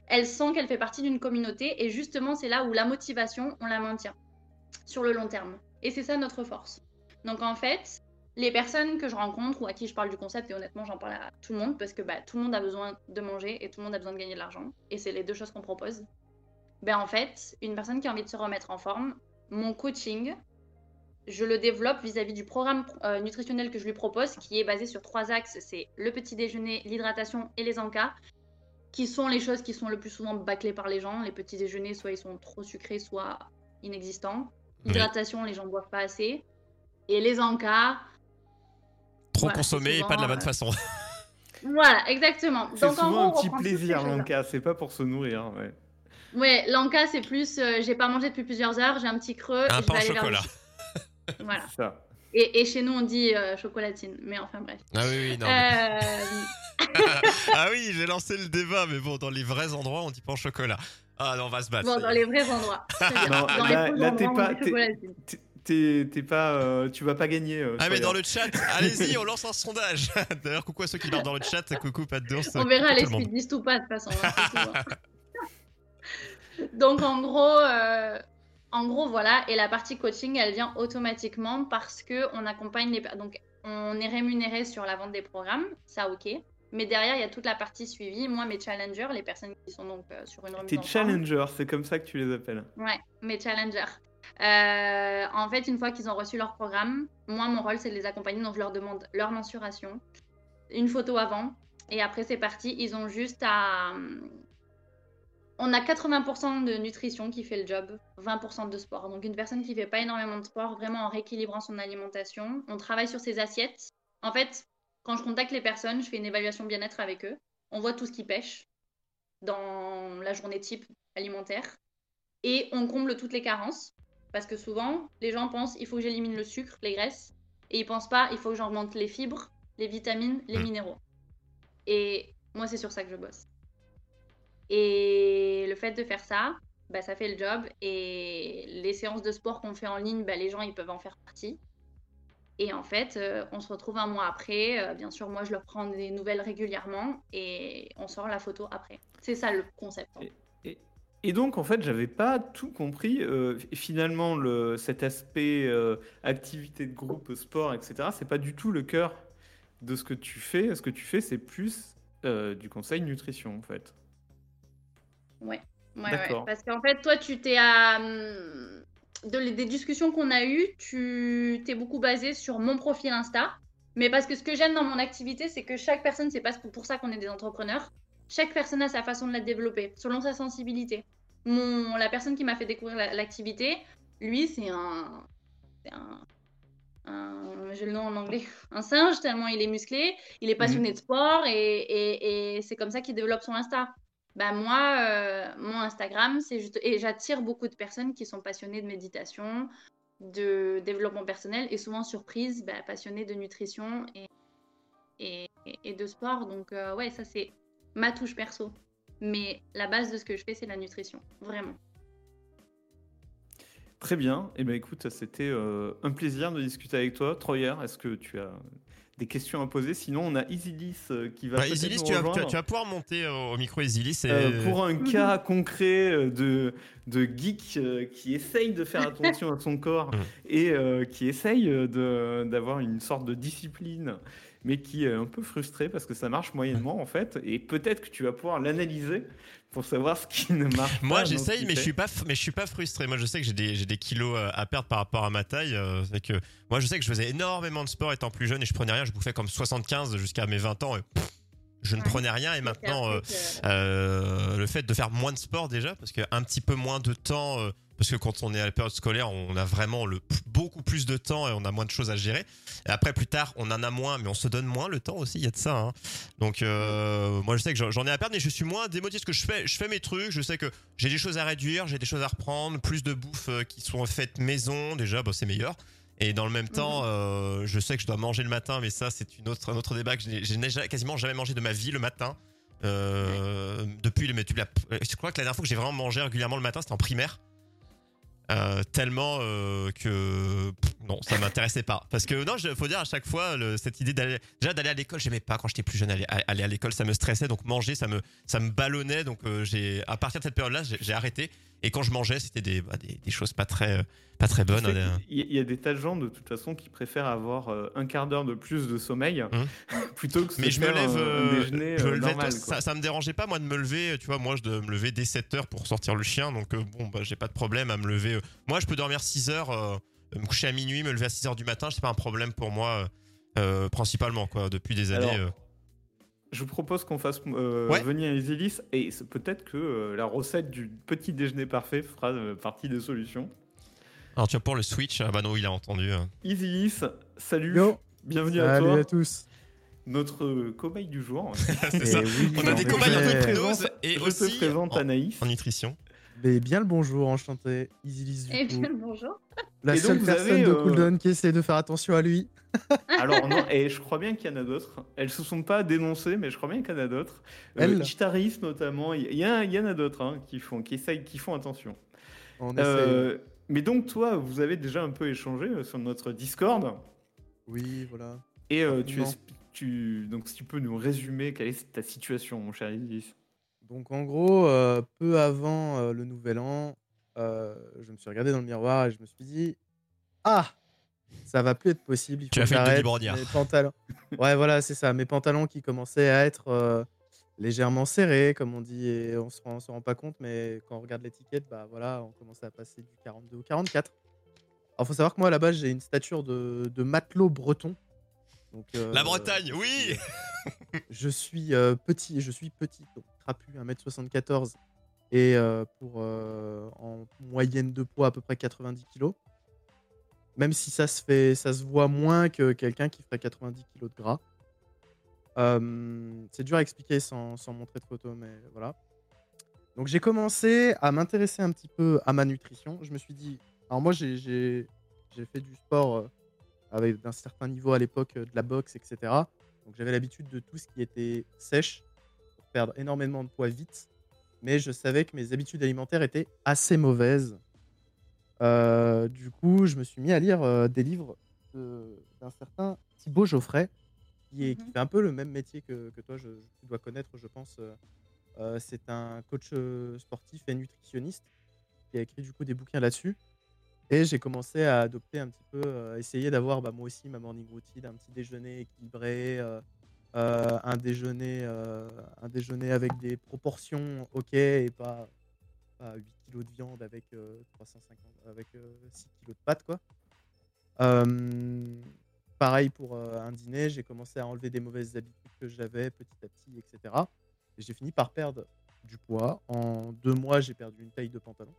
elle sent qu'elle fait partie d'une communauté et justement c'est là où la motivation, on la maintient sur le long terme. Et c'est ça notre force. Donc en fait, les personnes que je rencontre ou à qui je parle du concept, et honnêtement j'en parle à tout le monde parce que bah, tout le monde a besoin de manger et tout le monde a besoin de gagner de l'argent. Et c'est les deux choses qu'on propose. Ben en fait, une personne qui a envie de se remettre en forme, mon coaching, je le développe vis-à-vis du programme euh, nutritionnel que je lui propose, qui est basé sur trois axes. C'est le petit déjeuner, l'hydratation et les encas, qui sont les choses qui sont le plus souvent bâclées par les gens. Les petits déjeuners, soit ils sont trop sucrés, soit inexistants. L'hydratation, les gens ne boivent pas assez. Et les encas, Trop Voilà, consommé et pas de la bonne euh, façon. voilà, exactement. C'est en souvent gros, un petit plaisir l'enca, c'est pas pour se nourrir. Ouais. Ouais, l'enca, c'est plus, euh, j'ai pas mangé depuis plusieurs heures, j'ai un petit creux. Un et je pain vais au aller chocolat. Voilà. Ça. Et, et chez nous, on dit euh, chocolatine. Mais enfin, bref. Ah oui, oui, non. mais- Euh, ah oui, j'ai lancé le débat, mais bon, dans les vrais endroits, on dit pas en chocolat. Ah non, on va se battre. bon, dans les vrais endroits. Non, dans là- t'es pas- on dit t'es- pas, euh, tu vas pas gagner. euh, Ah mais dans le chat, allez-y, on lance un sondage. D'ailleurs, coucou à ceux qui parlent dans le chat, coucou pas de danse. On verra les speedistes ou pas, de toute façon. Donc, en gros, euh, en gros, voilà. Et la partie coaching, elle vient automatiquement parce que on accompagne les. Donc, on est rémunéré sur la vente des programmes, ça, ok. Mais derrière, il y a toute la partie suivie. Moi, mes challengers, les personnes qui sont donc euh, sur une remise T'es en forme, challenger, c'est comme ça que tu les appelles. Ouais, mes challengers. Euh, en fait, une fois qu'ils ont reçu leur programme, moi, mon rôle, c'est de les accompagner. Donc, je leur demande leur mensuration, une photo avant, et après, c'est parti. Ils ont juste à. On a 80% de nutrition qui fait le job, 20% de sport. Donc, une personne qui fait pas énormément de sport, vraiment en rééquilibrant son alimentation. On travaille sur ses assiettes. En fait, quand je contacte les personnes, je fais une évaluation bien-être avec eux. On voit tout ce qu'ils pêchent dans la journée type alimentaire et on comble toutes les carences. Parce que souvent, les gens pensent il faut que j'élimine le sucre, les graisses, et ils pensent pas il faut que j'augmente les fibres, les vitamines, les Mm. minéraux. Et moi, c'est sur ça que je bosse. Et le fait de faire ça, bah, ça fait le job. Et les séances de sport qu'on fait en ligne, bah, les gens, ils peuvent en faire partie. Et en fait, euh, on se retrouve un mois après. Euh, bien sûr, moi, je leur prends des nouvelles régulièrement et on sort la photo après. C'est ça le concept. hein. Et donc, en fait, j'avais pas tout compris. Euh, finalement, le, cet aspect euh, activité de groupe, sport, etc., c'est pas du tout le cœur de ce que tu fais. Ce que tu fais, c'est plus euh, du conseil nutrition, en fait. Ouais, ouais. Parce qu'en fait, toi, tu t'es à. de, des discussions qu'on a eues, tu t'es beaucoup basé sur mon profil Insta. Mais parce que ce que j'aime dans mon activité, c'est que chaque personne, c'est pas pour ça qu'on est des entrepreneurs. Chaque personne a sa façon de la développer, selon sa sensibilité. Mon, la personne qui m'a fait découvrir la- l'activité, lui, c'est un, un, un- j'ai le nom en anglais, un singe, tellement il est musclé, il est passionné de sport et, et- et c'est comme ça qu'il développe son Insta. Bah moi, euh, mon Instagram, c'est juste... Et j'attire beaucoup de personnes qui sont passionnées de méditation, de développement personnel et souvent surprises, bah, passionnées de nutrition et, et, et de sport. Donc euh, ouais, ça c'est ma touche perso. Mais la base de ce que je fais, c'est la nutrition, vraiment. Très bien. Eh ben écoute, c'était euh, un plaisir de discuter avec toi. Troyer, est-ce que tu as des questions à poser? Sinon, on a Isilis euh, qui va Bah, Isilis, nous tu vas, tu, vas, tu vas pouvoir monter au, au micro Isilis. Et... Euh, pour un cas concret euh, de, de geek euh, qui essaye de faire attention à son corps Mm. et euh, qui essaye euh, d'avoir une sorte de discipline, mais qui est un peu frustré parce que ça marche moyennement en fait, et peut-être que tu vas pouvoir l'analyser pour savoir ce qui ne marche Moi, pas. ce j'essaye, mais je suis pas, mais je suis pas frustré. Moi, je sais que j'ai des, j'ai des kilos euh, à perdre par rapport à ma taille. euh, c'est que moi, je sais que je faisais énormément de sport étant plus jeune et je prenais rien. Je bouffais comme 75 jusqu'à mes 20 ans. et, pff, je ne prenais rien et maintenant, euh, euh, euh, le fait de faire moins de sport déjà, parce qu'un petit peu moins de temps, euh, parce que quand on est à la période scolaire, on a vraiment le, beaucoup plus de temps et on a moins de choses à gérer. Et après, plus tard, on en a moins, mais on se donne moins le temps aussi, il y a de ça. hein. Donc, euh, moi, je sais que j'en- ai à perdre, mais je suis moins démotivé parce que je fais, je fais mes trucs, je sais que j'ai des choses à réduire, j'ai des choses à reprendre, plus de bouffe euh, qui sont faites maison, déjà, bah, c'est meilleur. Et dans le même temps, euh, je sais que je dois manger le matin, mais ça, c'est une autre, un autre débat que je n'ai- quasiment jamais mangé de ma vie le matin. Euh, depuis le mais tu je crois que la dernière fois que j'ai vraiment mangé régulièrement le matin c'était en primaire Euh, tellement euh, que non ça m'intéressait pas. Parce que non il faut dire à chaque fois cette idée d'aller déjà d'aller à l'école j'aimais pas quand j'étais plus jeune. Aller, aller à l'école ça me stressait. Donc manger ça me ça me ballonnait. Donc euh, j'ai à partir de cette période là j'ai j'ai arrêté et quand je mangeais c'était des, bah, des, des choses pas très pas très bonnes euh, Il y, a des tas de gens de toute façon qui préfèrent avoir euh, un quart d'heure de plus de sommeil plutôt que Hum. Mais je me lève, un- un, euh, déjeuner je me euh, normal. quoi. ça, ça me dérangeait pas moi de me lever, tu vois, moi je dois me lever dès 7 heures pour sortir le chien, donc euh, bon bah j'ai pas de problème à me lever. euh. Moi je peux dormir 6 heures, euh, me coucher à minuit, me lever à 6 heures du matin, c'est pas un problème pour moi euh, euh, principalement quoi, depuis des années. Alors, euh. Je vous propose qu'on fasse euh, Ouais. venir Isilis et c'est peut-être que euh, la recette du petit déjeuner parfait fera euh, partie des solutions. Alors tu vois pour le Switch, ah bah non il a entendu. euh. Isilis, salut, Yo. bienvenue à Salut toi, à tous. notre euh, cobaye du jour. c'est Eh ça. oui, On a en des cobayes te hypnose et je aussi te présente en, Anaïs. en nutrition. Mais bien le bonjour, enchanté. Isilis du Et coup. bien le bonjour. La Et donc, seule vous personne avez, de euh, Cooldown qui essaie de faire attention à lui. Alors non, et je crois bien qu'il y en a d'autres. Elles se sont pas dénoncées, mais je crois bien qu'il y en a d'autres. Euh, notamment, il y, a- il y en a d'autres hein, qui font, qui essayent, qui font attention. On essaie. Euh, mais donc toi, vous avez déjà un peu échangé euh, sur notre Discord. Oui, voilà. Et euh, tu, tu, donc si tu peux nous résumer quelle est ta situation, mon cher Isis. Donc en gros, euh, peu avant euh, le nouvel an, euh, je me suis regardé dans le miroir et je me suis dit Ah Ça va plus être possible. Il Tu as fait. Denis Brognard. Mes pantalons. Ouais, voilà, c'est ça. Mes pantalons qui commençaient à être légèrement serrés, comme on dit, et on se rend, on se rend pas compte, mais quand on regarde l'étiquette, bah voilà, on commençait à passer du 42 au 44. Alors faut savoir que moi à la base j'ai une stature de, de matelot breton. Donc, La Bretagne, oui je suis petit, je suis petit, donc trapu, 1m74 et euh, pour euh, en moyenne de poids à peu près 90 kg. Même si ça se fait, ça se voit moins que quelqu'un qui ferait 90 kg de gras. Euh, c'est dur à expliquer sans, montrer de photos, mais voilà. Donc j'ai commencé à m'intéresser un petit peu à ma nutrition. Je me suis dit, alors moi j'ai- fait du sport avec d'un certain niveau à l'époque, de la boxe, etc. Donc j'avais l'habitude de tout ce qui était sèche perdre énormément de poids vite. Mais je savais que mes habitudes alimentaires étaient assez mauvaises. Euh, du coup, je me suis mis à lire euh, des livres de- d'un certain Thibaut Geoffrey, qui, est, qui Mhm. fait un peu le même métier que, que toi, je, tu dois connaître, je pense. Euh, c'est un coach sportif et nutritionniste qui a écrit du coup des bouquins là-dessus. Et j'ai commencé à adopter un petit peu, essayer d'avoir bah, moi aussi ma morning routine, un petit déjeuner équilibré, euh, un, déjeuner, euh, un déjeuner avec des proportions ok et pas, pas 8 kilos de viande avec, euh, 350, avec euh, 6 kilos de pâtes. Quoi. Pareil pour un dîner, j'ai commencé à enlever des mauvaises habitudes que j'avais petit à petit, etc. Et j'ai fini par perdre du poids. En deux mois, j'ai perdu une taille de pantalon.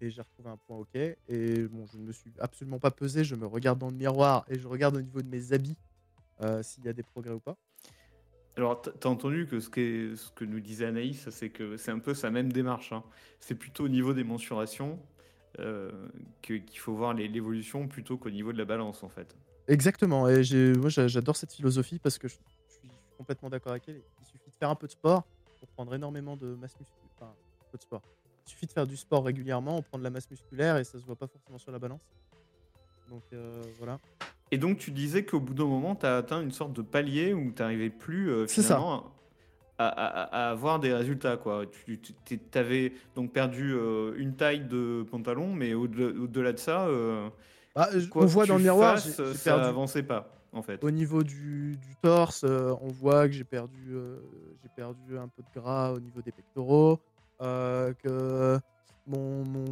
et j'ai retrouvé un point OK. Et bon, je ne me suis absolument pas pesé. Je me regarde dans le miroir et je regarde au niveau de mes habits s'il y a des progrès ou pas. Alors, tu as entendu que ce, que ce, que nous disait Anaïs, c'est que c'est un peu sa même démarche. Hein. C'est plutôt au niveau des mensurations euh, qu'il faut voir l'évolution plutôt qu'au niveau de la balance, en fait. Exactement. Et moi, j'adore cette philosophie parce que je, suis complètement d'accord avec elle. Il suffit de faire un peu de sport pour prendre énormément de masse musculaire. Enfin, un peu de sport. Il suffit de faire du sport régulièrement, on prend de la masse musculaire et ça se voit pas forcément sur la balance. Donc euh, voilà. Et donc, tu disais qu'au bout d'un moment, tu as atteint une sorte de palier où tu n'arrivais plus euh, finalement à, avoir des résultats. Quoi. Tu, avais donc perdu euh, une taille de pantalon, mais au-delà de ça, euh, bah, on voit dans le miroir, ça n'avançait pas. En fait. Au niveau du, torse, on voit que j'ai perdu, j'ai perdu un peu de gras au niveau des pectoraux, que mon, mon,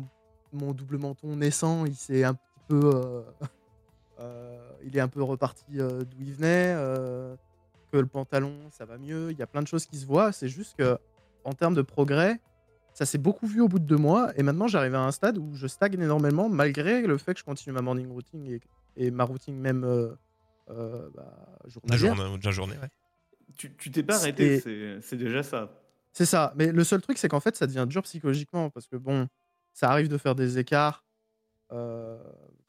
mon, double menton naissant, il s'est un petit peu il est un peu reparti euh, d'où il venait, euh, que le pantalon, ça va mieux. Il y a plein de choses qui se voient. C'est juste que en termes de progrès, ça s'est beaucoup vu au bout de deux mois. Et maintenant, j'arrive à un stade où je stagne énormément, malgré le fait que je continue ma morning routine et, ma routine même bah, journalière. La journée, ouais. Tu t'es pas arrêté, c'est déjà ça. C'est ça. Mais le seul truc, c'est qu'en fait, ça devient dur psychologiquement parce que bon, ça arrive de faire des écarts. Euh,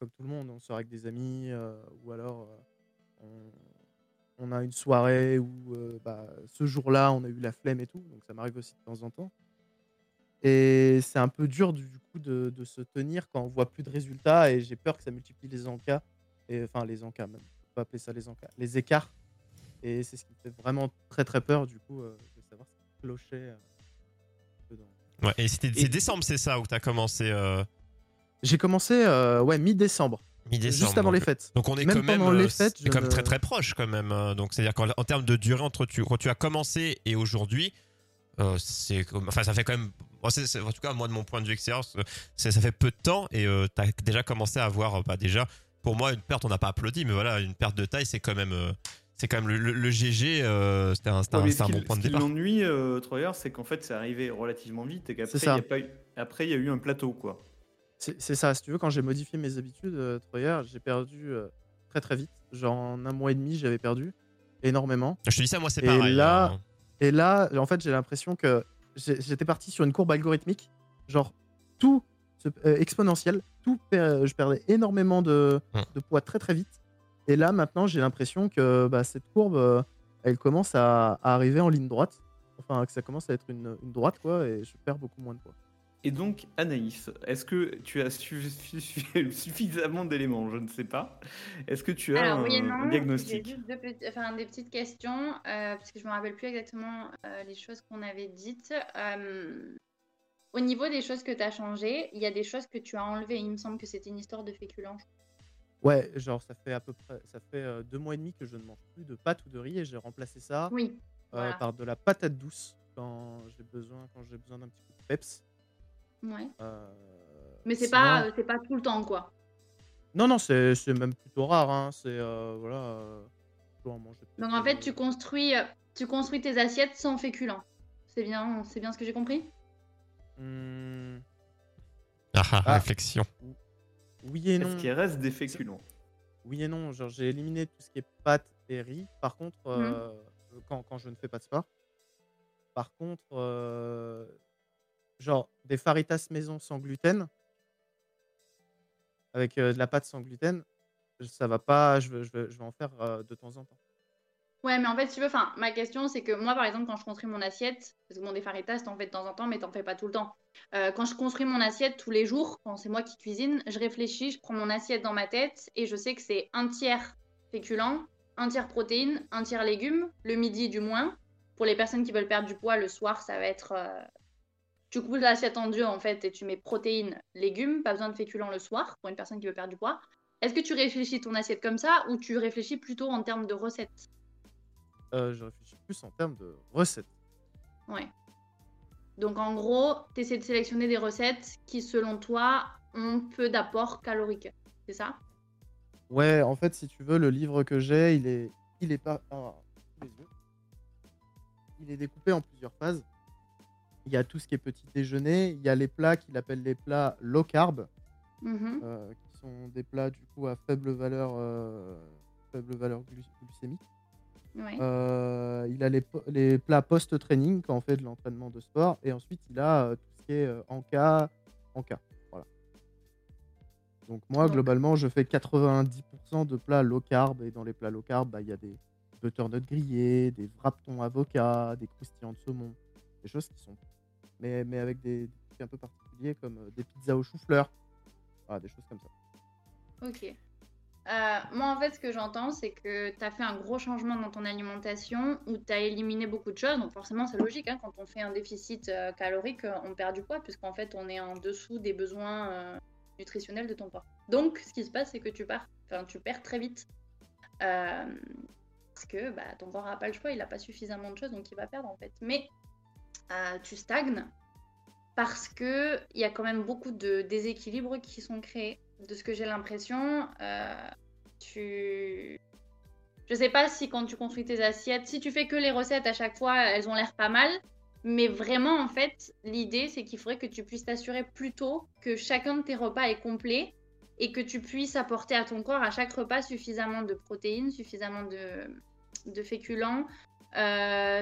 comme tout le monde, on sort avec des amis euh, ou alors euh, on, a une soirée où bah, ce jour-là on a eu la flemme et tout, donc ça m'arrive aussi de temps en temps. Et c'est un peu dur du coup de, se tenir quand on voit plus de résultats et j'ai peur que ça multiplie les encas, et, enfin les encas même, on peut appeler ça les encas, les écarts. Et c'est ce qui me fait vraiment très très peur du coup de savoir si clochait. Ouais, et c'était décembre, c'est ça, où tu as commencé j'ai commencé euh, ouais, mi-décembre. Mi-décembre. Juste avant les fêtes. Donc on est quand même, les euh, fêtes, comme très très proche quand même. Euh, donc c'est-à-dire qu'en termes de durée entre tu, quand tu as commencé et aujourd'hui, c'est enfin ça fait quand même en tout cas moi de mon point de vue extérieur ça fait peu de temps et tu as déjà commencé à avoir bah, déjà pour moi une perte on n'a pas applaudi mais voilà une perte de taille c'est quand même c'est quand même le, GG c'était un, un, bon point de départ l'ennui Troyer c'est qu'en fait c'est arrivé relativement vite et qu'après il y y a eu un plateau quoi c'est ça, si tu veux, quand j'ai modifié mes habitudes, euh, Troyer, j'ai perdu euh, très très vite. Genre en un mois et demi, j'avais perdu énormément. Je te dis ça, moi c'est pareil. Là, hein. et là, en fait, j'ai l'impression que j'étais parti sur une courbe algorithmique, genre tout euh, exponentiel, tout je perdais énormément de, hum. de, poids très très vite. Et là, maintenant, j'ai l'impression que bah, cette courbe, elle commence à, arriver en ligne droite. Enfin, que ça commence à être une, une droite, quoi, et je perds beaucoup moins de poids. Et donc, Anaïs, est-ce que tu as suffisamment d'éléments Je ne sais pas. Est-ce que tu as un diagnostic J'ai juste des petites questions, euh, parce que je ne me rappelle plus exactement euh, les choses qu'on avait dites. Euh, au niveau des choses que tu as changées, il y a des choses que tu as enlevées. Il me semble que c'était une histoire de féculents. Ouais, genre ça fait à peu près, ça fait deux mois et demi que je ne mange plus de pâtes ou de riz et j'ai remplacé ça oui, par de la patate douce quand j'ai besoin, quand j'ai besoin d'un petit peu de peps. Ouais. Euh, Mais c'est pas, c'est pas tout le temps, quoi. Non, non, c'est même plutôt rare. Hein. C'est euh, voilà. Euh, Donc en fait, tu construis, tu construis tes assiettes sans féculents. C'est bien, c'est bien ce que j'ai compris? Mmh. Ah, ah, ah, réflexion. Oui et non. Est-ce qu'il reste des féculents? Oui et non. Genre j'ai éliminé tout ce qui est pâtes et riz. Par contre, mmh. quand, quand, je ne fais pas de sport. Par contre, genre des faritas maison sans gluten avec euh, de la pâte sans gluten, ça va pas, je vais, en faire euh, de temps en temps. Ouais, mais en fait, tu veux, enfin, ma question, c'est que moi, par exemple, quand je construis mon assiette, parce que bon, des faritas, t'en fais de temps en temps, mais t'en fais pas tout le temps. Euh, quand je construis mon assiette tous les jours, quand c'est moi qui cuisine, je réfléchis, je prends mon assiette dans ma tête et je sais que c'est un tiers féculent, un tiers protéines, un tiers légumes, le midi du moins. Pour les personnes qui veulent perdre du poids, le soir, ça va être tu coupes l'assiette en deux en fait et tu mets protéines, légumes, pas besoin de féculents le soir pour une personne qui veut perdre du poids. Est-ce que tu réfléchis ton assiette comme ça ou tu réfléchis plutôt en termes de recettes? Euh, Je réfléchis plus en termes de recettes. Ouais. Donc en gros, tu essaies de sélectionner des recettes qui selon toi ont peu d'apport calorique. C'est ça? Ouais, en fait, si tu veux, le livre que j'ai, il est, il est pas, il est découpé en plusieurs phases. Il y a tout ce qui est petit déjeuner, il y a les plats qu'il appelle les plats low carb, Mhm. euh, qui sont des plats du coup à faible valeur, euh, faible valeur glu- glycémique. Ouais. Euh, il a les, les plats post-training quand on fait de l'entraînement de sport. Et ensuite, il a euh, tout ce qui est en cas. En cas. Voilà. Donc, moi, Donc- globalement, je fais 90% de plats low carb. Et dans les plats low carb, bah, il y a des butternuts grillés, des wraptons avocats, des croustillants de saumon. Des choses qui sont. Mais, mais avec des, trucs un peu particuliers comme euh, des pizzas au chou-fleur. Des choses comme ça. Ok. Euh, moi, en fait, ce que j'entends, c'est que tu as fait un gros changement dans ton alimentation où tu as éliminé beaucoup de choses. Donc, forcément, c'est logique. hein, quand on fait un déficit euh, calorique, on perd du poids, puisqu'en fait, on est en dessous des besoins nutritionnels de ton corps. Donc, ce qui se passe, c'est que tu, pars, tu perds très vite. Parce que bah, ton corps n'a pas le choix, il n'a pas suffisamment de choses, donc il va perdre, en fait. Mais tu stagnes parce que il y a quand même beaucoup de déséquilibres qui sont créés. De ce que j'ai l'impression, euh, tu... Je sais pas si quand tu construis tes assiettes, si tu fais que les recettes à chaque fois, elles ont l'air pas mal. Mais vraiment, en fait, l'idée, c'est qu'il faudrait que tu puisses t'assurer plutôt que chacun de tes repas est complet et que tu puisses apporter à ton corps à chaque repas suffisamment de protéines, suffisamment de, de féculents,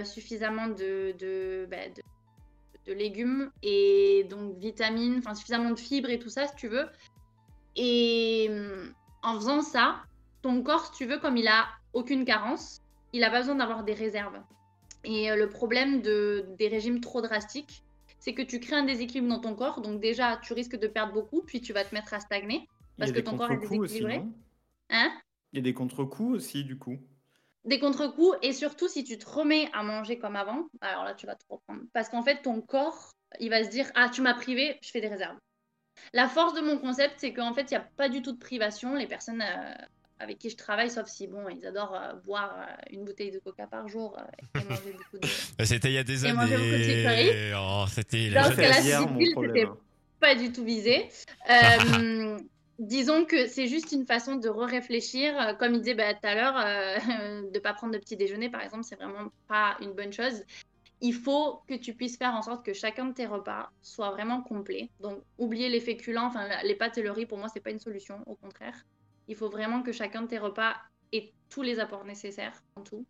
suffisamment de, de, bah, de- de légumes et donc vitamines, enfin suffisamment de fibres et tout ça, si tu veux. Et hum, en faisant ça, ton corps, si tu veux, comme il a aucune carence, il a pas besoin d'avoir des réserves. Et euh, le problème de, des régimes trop drastiques, c'est que tu crées un déséquilibre dans ton corps. Donc déjà, tu risques de perdre beaucoup, puis tu vas te mettre à stagner. Parce que ton corps est aussi, déséquilibré. non? Hein? Il y a des contre-coups aussi, du coup. Des contre-coups et surtout si tu te remets à manger comme avant, alors là tu vas te reprendre. Parce qu'en fait ton corps, il va se dire ah tu m'as privé, je fais des réserves. La force de mon concept c'est qu'en fait il n'y a pas du tout de privation. Les personnes euh, avec qui je travaille, sauf si bon ils adorent euh, boire euh, une bouteille de coca par jour euh, et manger beaucoup de... Bah, C'était il y a des Et manger beaucoup de années. sucreries. Oh, c'était la problème. c'était- pas du tout visé. Euh, disons que c'est juste une façon de réfléchir. Comme il disait bah, tout à l'heure, euh, de ne pas prendre de petit déjeuner, par exemple, c'est vraiment pas une bonne chose. Il faut que tu puisses faire en sorte que chacun de tes repas soit vraiment complet. Donc, oublier les féculents, enfin, les pâtes et le riz, pour moi, c'est pas une solution, au contraire. Il faut vraiment que chacun de tes repas ait tous les apports nécessaires en tout.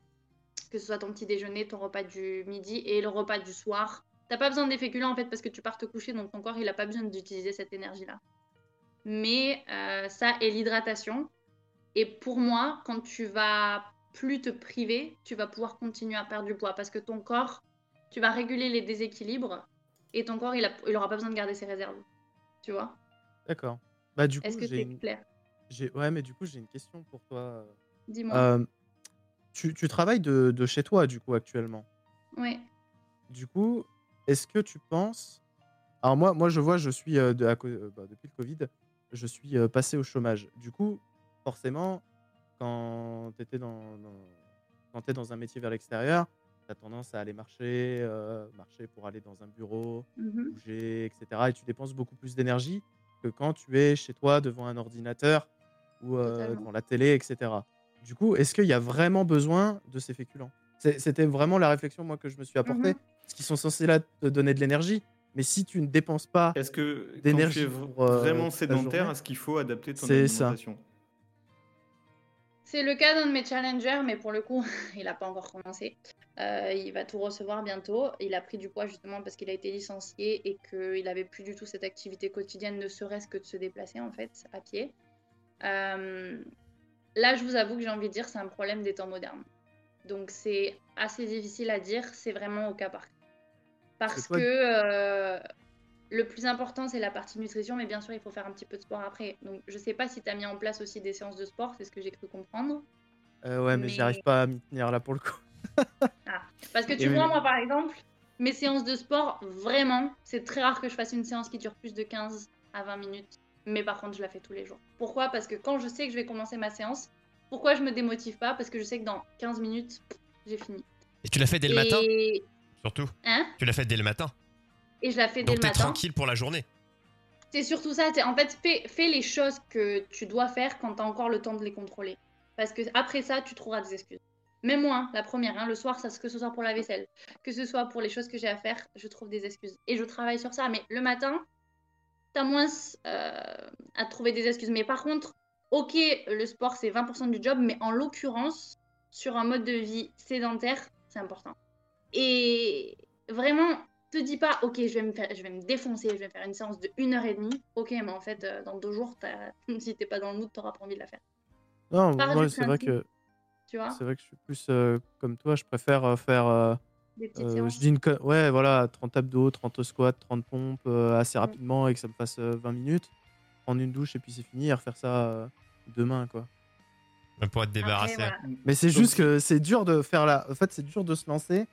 Que ce soit ton petit déjeuner, ton repas du midi et le repas du soir. T'as pas besoin des féculents en fait parce que tu pars te coucher, donc ton corps il a pas besoin d'utiliser cette énergie-là. Mais euh, ça et l'hydratation. Et pour moi, quand tu vas plus te priver, tu vas pouvoir continuer à perdre du poids parce que ton corps, tu vas réguler les déséquilibres et ton corps il, a, il aura pas besoin de garder ses réserves. Tu vois? D'accord. Bah, du coup, Est-ce que c'est une... clair? Ouais, mais du coup, j'ai une question pour toi. Dis-moi. Euh, tu, tu travailles de, de chez toi, du coup, actuellement? Ouais. Du coup, est-ce que tu penses. Alors, moi, moi je vois, je suis. euh, de, à euh, bah, depuis le Covid, je suis euh, passé au chômage. Du coup, forcément, quand tu dans, dans... quand t'es dans un métier vers l'extérieur, tu as tendance à aller marcher, euh, marcher pour aller dans un bureau, Mhm. bouger, etc. Et tu dépenses beaucoup plus d'énergie que quand tu es chez toi devant un ordinateur ou euh, devant la télé, etc. Du coup, est-ce qu'il y a vraiment besoin de ces féculents? C'était vraiment la réflexion moi que je me suis apportée, Mhm. parce qu'ils sont censés là te donner de l'énergie. Mais si tu ne dépenses pas, Est-ce que quand d'énergie tu es v- pour, euh, vraiment ta sédentaire, est-ce qu'il faut adapter ton C'est ça. alimentation? C'est le cas d'un de mes challengers, mais pour le coup, il n'a pas encore commencé. Euh, il va tout recevoir bientôt. Il a pris du poids justement parce qu'il a été licencié et qu'il n'avait plus du tout cette activité quotidienne, ne serait-ce que de se déplacer en fait à pied. Euh, là, je vous avoue que j'ai envie de dire c'est un problème des temps modernes. Donc c'est assez difficile à dire, c'est vraiment au cas par cas. Parce que euh, le plus important, c'est la partie nutrition, mais bien sûr, il faut faire un petit peu de sport après. Donc je sais pas si tu as mis en place aussi des séances de sport, c'est ce que j'ai cru comprendre. euh, ouais, mais, j'y Mais- arrive pas à m'y tenir là pour le coup. Parce que tu Et vois, oui. moi par exemple, mes séances de sport, vraiment, c'est très rare que je fasse une séance qui dure plus de 15 à 20 minutes. Mais par contre, je la fais tous les jours. Pourquoi? Parce que quand je sais que je vais commencer ma séance, pourquoi je me démotive pas? Parce que je sais que dans 15 minutes, j'ai fini. Et tu l'as fait dès le matin? Surtout. Hein Tu l'as fait dès le matin. Et je la fais dès Donc le matin. tranquille pour la journée. C'est surtout ça. En fait, fais, fais les choses que tu dois faire quand tu as encore le temps de les contrôler. Parce que après ça, tu trouveras des excuses. Même moi, la première, hein, le soir, ça, que ce soit pour la vaisselle, que ce soit pour les choses que j'ai à faire, je trouve des excuses. Et je travaille sur ça. Mais le matin, t'as moins euh, à trouver des excuses. Mais par contre, ok, le sport, c'est 20% du job, mais en l'occurrence, sur un mode de vie sédentaire, c'est important. Et vraiment, te dis pas, ok, je vais me, faire, je vais me défoncer, je vais faire une séance de 1 heure et demie. Ok, mais en fait, euh, dans deux jours, si t'es pas dans le mood, t'auras pas envie de la faire. Non, moi, c'est vrai que tu vois C'est vrai que je suis plus euh, comme toi, je préfère euh, faire. Euh, Des petites séances. je dis une ouais, voilà, 30 abdos, 30 squats, 30 pompes assez Mm. rapidement et que ça me fasse 20 minutes. Prendre une douche et puis c'est fini et refaire ça demain, quoi. Pour être Après, débarrassé. voilà. Mais c'est juste que c'est dur de faire la. En fait, c'est dur de se lancer euh,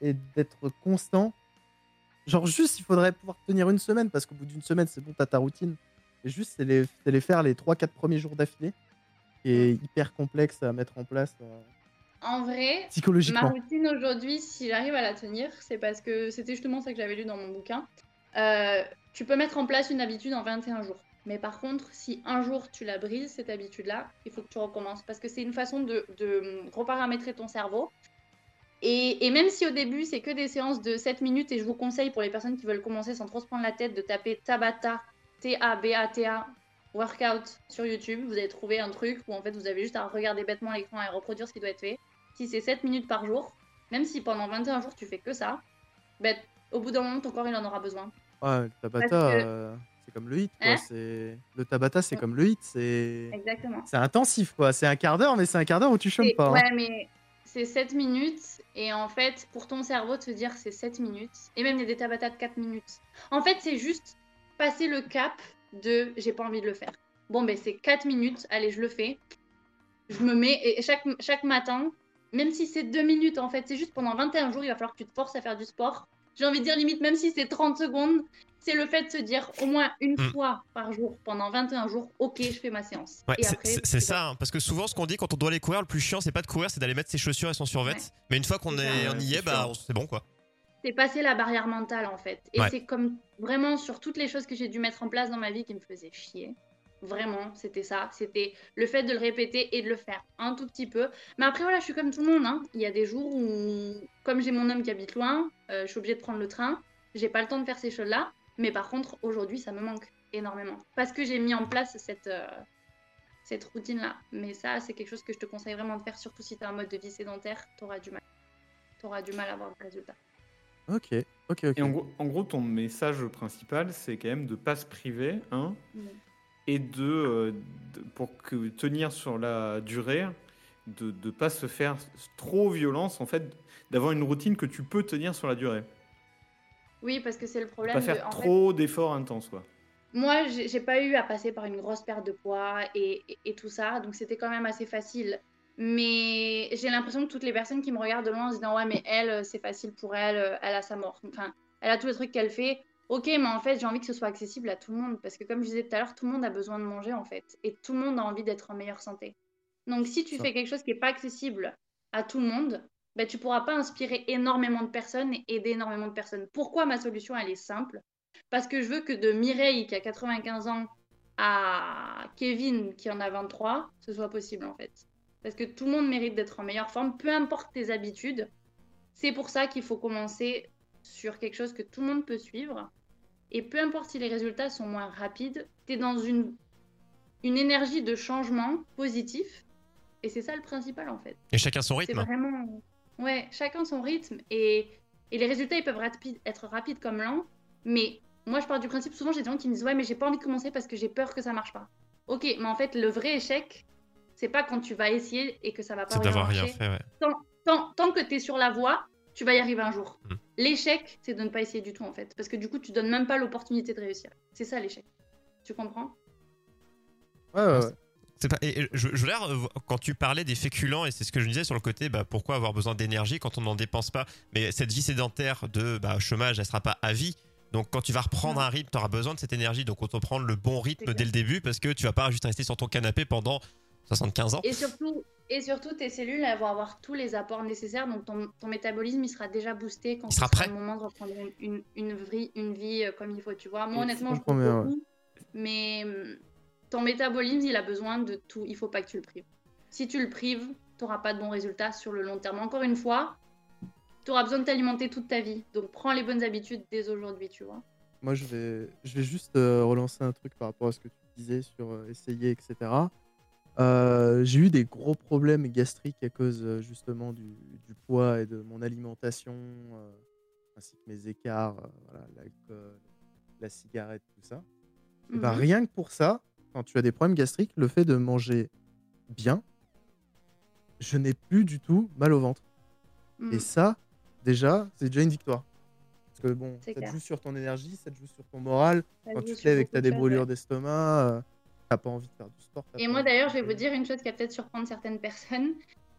et d'être constant. Genre, juste, il faudrait pouvoir tenir une semaine parce qu'au bout d'une semaine, c'est bon, t'as ta routine. Et juste, c'est les, les faire les 3-4 premiers jours d'affilée, qui est hyper complexe à mettre en place euh, En vrai, Ma psychologiquement. routine aujourd'hui, si j'arrive à la tenir, c'est parce que c'était justement ça que j'avais lu dans mon bouquin. Euh, tu peux mettre en place une habitude en 21 jours. Mais par contre, si un jour tu la brises, cette habitude-là, il faut que tu recommences. Parce que c'est une façon de, de reparamétrer ton cerveau. Et, et même si au début, c'est que des séances de 7 minutes, et je vous conseille pour les personnes qui veulent commencer sans trop se prendre la tête de taper Tabata, T-A-B-A-T-A, workout sur YouTube. Vous allez trouver un truc où en fait vous avez juste à regarder bêtement l'écran et reproduire ce qui doit être fait si c'est 7 minutes par jour, même si pendant 21 jours tu fais que ça, ben, au bout d'un moment ton corps il en aura besoin. Ouais, le Tabata, que- euh, c'est comme le hit, quoi. Hein. Le Tabata, c'est comme le hit. C'est... Exactement. c'est intensif, quoi. C'est un quart d'heure, mais c'est un quart d'heure où tu chômes pas. hein. Ouais, mais c'est 7 minutes et en fait pour ton cerveau te dire c'est 7 minutes et même il y a des Tabata de 4 minutes. En fait c'est juste passer le cap de j'ai pas envie de le faire. Bon ben c'est 4 minutes, allez je le fais. Je me mets et chaque, chaque matin, même si c'est 2 minutes en fait, c'est juste pendant 21 jours il va falloir que tu te forces à faire du sport. J'ai envie de dire limite même si c'est 30 secondes, c'est le fait de se dire au moins une Mm. fois par jour pendant 21 jours, ok je fais ma séance. Ouais, c'est- ça, hein, parce que souvent ce qu'on dit quand on doit aller courir, le plus chiant c'est pas de courir, c'est d'aller mettre ses chaussures et son survêt. Ouais. Mais une fois qu'on C'est est, on y est, c'est bah c'est bon quoi. c'est passer la barrière mentale en fait. Et Ouais. c'est comme vraiment sur toutes les choses que j'ai dû mettre en place dans ma vie qui me faisaient chier. Vraiment, c'était ça. C'était le fait de le répéter et de le faire un tout petit peu. Mais après, voilà, je suis comme tout le monde. hein. Il y a des jours où, comme j'ai mon homme qui habite loin, euh, je suis obligée de prendre le train. J'ai pas le temps de faire ces choses-là. Mais par contre, aujourd'hui, ça me manque énormément. Parce que j'ai mis en place cette, euh, cette routine-là. Mais ça, c'est quelque chose que je te conseille vraiment de faire, surtout si tu as un mode de vie sédentaire. Tu auras du mal. Tu auras du mal à avoir de résultats. Ok, ok, ok. Et en gros, en gros, ton message principal, c'est quand même de pas se priver, hein. Et de, euh, de- pour que tenir sur la durée, de ne pas se faire trop violence, en fait, d'avoir une routine que tu peux tenir sur la durée. Oui, parce que c'est le problème. Pas de- faire en fait, trop d'efforts intenses, quoi. moi, j'ai pas eu à passer par une grosse perte de poids et, et- et tout ça, donc c'était quand même assez facile. Mais j'ai l'impression que toutes les personnes qui me regardent de loin en se disant ouais, mais elle, euh, c'est facile pour elle, euh, elle a sa mort. Enfin, elle a tous les trucs qu'elle fait. Ok, mais en fait, j'ai envie que ce soit accessible à tout le monde parce que comme je disais tout à l'heure, tout le monde a besoin de manger en fait et tout le monde a envie d'être en meilleure santé. Donc si tu Ça. fais quelque chose qui est pas accessible à tout le monde, ben, tu pourras pas inspirer énormément de personnes et aider énormément de personnes. Pourquoi ma solution, elle est simple? Parce que je veux que de Mireille, qui a 95 ans, à Kevin, qui en a 23, ce soit possible en fait. Parce que tout le monde mérite d'être en meilleure forme, peu importe tes habitudes. C'est pour ça qu'il faut commencer sur quelque chose que tout le monde peut suivre. Et peu importe si les résultats sont moins rapides, tu es dans une, une énergie de changement positif. Et c'est ça le principal en fait. Et chacun son rythme. vraiment. Ouais, chacun son rythme. Et, et les résultats, ils peuvent être rapides comme lents. Mais moi, je pars du principe, souvent, j'ai des gens qui me disent Ouais, mais j'ai pas envie de commencer parce que j'ai peur que ça marche pas. Ok, mais en fait, le vrai échec, c'est pas quand tu vas essayer et que ça va pas C'est d'avoir rien fait, ouais. Tant, tant que tu es sur la voie, tu vas y arriver un jour. Mm. L'échec, c'est de ne pas essayer du tout, en fait. Parce que du coup, tu donnes même pas l'opportunité de réussir. C'est ça l'échec. Tu comprends? Ouais, ouais, ouais. C'est pas, et, je, je voulais revo- quand tu parlais des féculents, et c'est ce que je disais sur le côté, bah, pourquoi avoir besoin d'énergie quand on n'en dépense pas? Mais cette vie sédentaire de bah, chômage, elle sera pas à vie. Donc quand tu vas reprendre un rythme, tu auras besoin de cette énergie. Donc autant prendre le bon rythme dès le début parce que tu vas pas juste rester sur ton canapé pendant 75 ans. Et surtout, et surtout, tes cellules elles vont avoir tous les apports nécessaires, donc ton, ton métabolisme il sera déjà boosté quand Il sera sera prêt. le moment de reprendre une, une, vie, une vie euh, comme il faut, tu vois. Moi, Et honnêtement, je comprends beaucoup, mais hum, ton métabolisme, il a besoin de tout. Il faut pas que tu le prives. Si tu le prives, tu n'auras pas de bons résultats sur le long terme. Encore une fois, tu auras besoin de t'alimenter toute ta vie. Donc prends les bonnes habitudes dès aujourd'hui, tu vois. Moi, je vais, je vais juste euh, relancer un truc par rapport à ce que tu disais sur euh, essayer, etc. Euh, j'ai eu des gros problèmes gastriques à cause euh, justement du, du poids et de mon alimentation, euh, ainsi que mes écarts, voilà, l'alcool, la cigarette, tout ça. Et bah, Mhm. rien que pour ça, quand tu as des problèmes gastriques, le fait de manger bien, je n'ai plus du tout mal au ventre. Et ça, déjà, c'est déjà une victoire. Parce que bon, ça te joue sur ton énergie, ça te joue sur ton moral. Ça Quand tu te lèves et que tu as de des brûlures ouais. d'estomac, t'as pas envie de faire du sport. Et moi d'ailleurs, de je vais vous dire une chose qui va peut-être surprendre certaines personnes,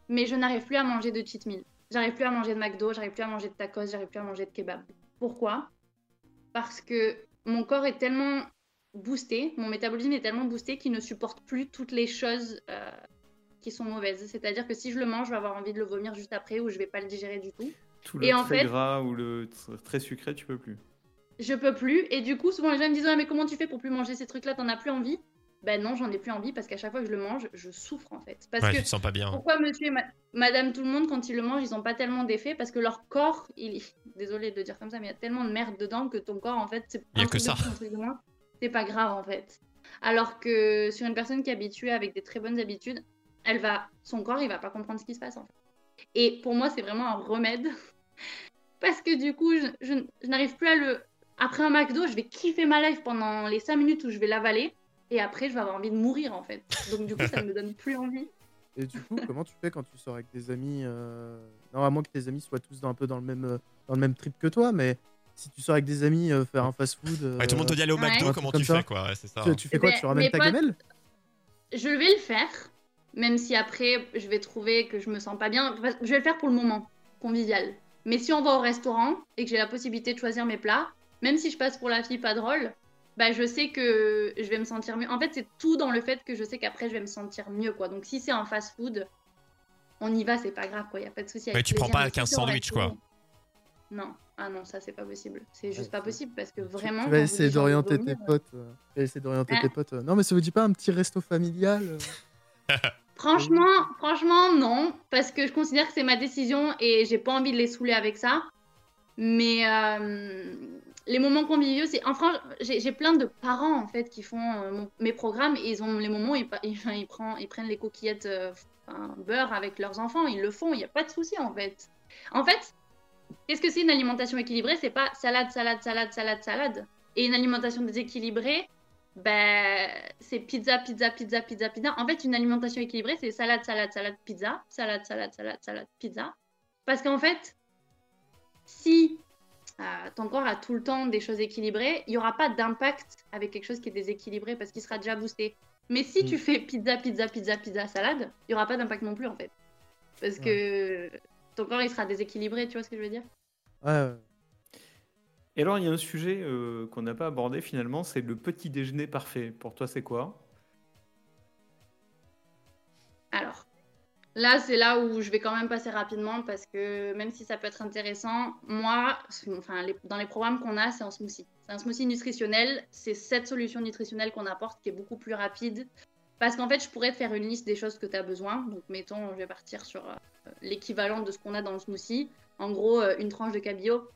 mais je n'arrive plus à manger de cheat meal. J'arrive plus à manger de McDo, j'arrive plus à manger de tacos, j'arrive plus à manger de kebab. Pourquoi? Parce que mon corps est tellement boosté, mon métabolisme est tellement boosté qu'il ne supporte plus toutes les choses euh, qui sont mauvaises. C'est-à-dire que si je le mange, je vais avoir envie de le vomir juste après ou je vais pas le digérer du tout. Tout le Et en fait- gras ou le tr- très sucré, tu peux plus. Je peux plus. Et du coup, souvent les gens me disent Ah, mais comment tu fais pour plus manger ces trucs-là? T'en as plus envie? Ben non, j'en ai plus envie parce qu'à chaque fois que je le mange, je souffre en fait. Parce Ouais, que tu te sens pas bien. Pourquoi monsieur et ma- madame tout le monde, quand ils le mangent, ils n'ont pas tellement d'effet Parce que leur corps, il... désolé de dire comme ça, mais il y a tellement de merde dedans que ton corps, en fait, c'est Il y a un que ça. c'est pas grave en fait. Alors que sur une personne qui est habituée avec des très bonnes habitudes, elle va, son corps, il va pas comprendre ce qui se passe en fait. Et pour moi, c'est vraiment un remède. Parce que du coup, je, je- je n'arrive plus à le. Après un McDo, je vais kiffer ma life pendant les 5 minutes où je vais l'avaler. Et après, je vais avoir envie de mourir en fait. Donc du coup, ça me donne plus envie. Et du coup, comment tu fais quand tu sors avec des amis euh, Non, à moins que tes amis soient tous dans, un peu dans le même, euh, dans le même trip que toi, mais si tu sors avec des amis euh, faire un fast-food. Ouais, tout le monde te dit aller au Ouais. McDo, Un comment truc tu comme fais ça. quoi Ouais, c'est ça. tu, tu fais quoi Tu ramènes ta potes- gamelle? Je vais le faire, même si après je vais trouver que je me sens pas bien. Je vais le faire pour le moment, convivial. Mais si on va au restaurant et que j'ai la possibilité de choisir mes plats, même si je passe pour la fille pas drôle, bah je sais que je vais me sentir mieux. En fait, c'est tout dans le fait que je sais qu'après je vais me sentir mieux quoi. Donc si c'est un fast food, on y va, c'est pas grave quoi, y a pas de souci. Avec tu prends pas Mais si 15 c'est au sandwichs, quoi. Non, ah non, ça c'est pas possible. C'est juste Ouais, pas possible parce que vraiment. Tu vas essayer d'orienter tes potes. euh, tu vas essayer d'orienter Hein tes potes. euh, Non, mais ça vous dit pas un petit resto familial euh Franchement, franchement, non, parce que je considère que c'est ma décision et j'ai pas envie de les saouler avec ça. Mais euh, les moments conviviaux, c'est. Enfin, j'ai j'ai plein de parents en fait qui font euh, mes programmes et ils ont les moments où ils, prennent, les coquillettes euh, beurre avec leurs enfants, ils le font, il n'y a pas de souci en fait. En fait, qu'est-ce que c'est une alimentation équilibrée? C'est pas salade, salade, salade, salade, salade. Et une alimentation déséquilibrée, ben, c'est pizza, pizza, pizza, pizza, pizza. En fait, une alimentation équilibrée, c'est salade, salade, salade, pizza, salade, salade, salade, salade, pizza. Parce qu'en fait, si ton corps a tout le temps des choses équilibrées, il n'y aura pas d'impact avec quelque chose qui est déséquilibré parce qu'il sera déjà boosté. Mais si Mm. tu fais pizza, pizza, pizza, pizza, salade, il n'y aura pas d'impact non plus en fait. Parce que ton corps, il sera déséquilibré, tu vois ce que je veux dire? Ouais, ouais. Et alors, il y a un sujet euh, qu'on n'a pas abordé finalement, c'est le petit déjeuner parfait. Pour toi, c'est quoi? Alors, là, c'est là où je vais quand même passer rapidement parce que même si ça peut être intéressant, moi, enfin, les- dans les programmes qu'on a, c'est en smoothie. C'est un smoothie nutritionnel. C'est cette solution nutritionnelle qu'on apporte qui est beaucoup plus rapide. Parce qu'en fait, je pourrais te faire une liste des choses que tu as besoin. Donc, mettons, je vais partir sur euh, l'équivalent de ce qu'on a dans le smoothie. En gros, euh, une tranche de cabillaud,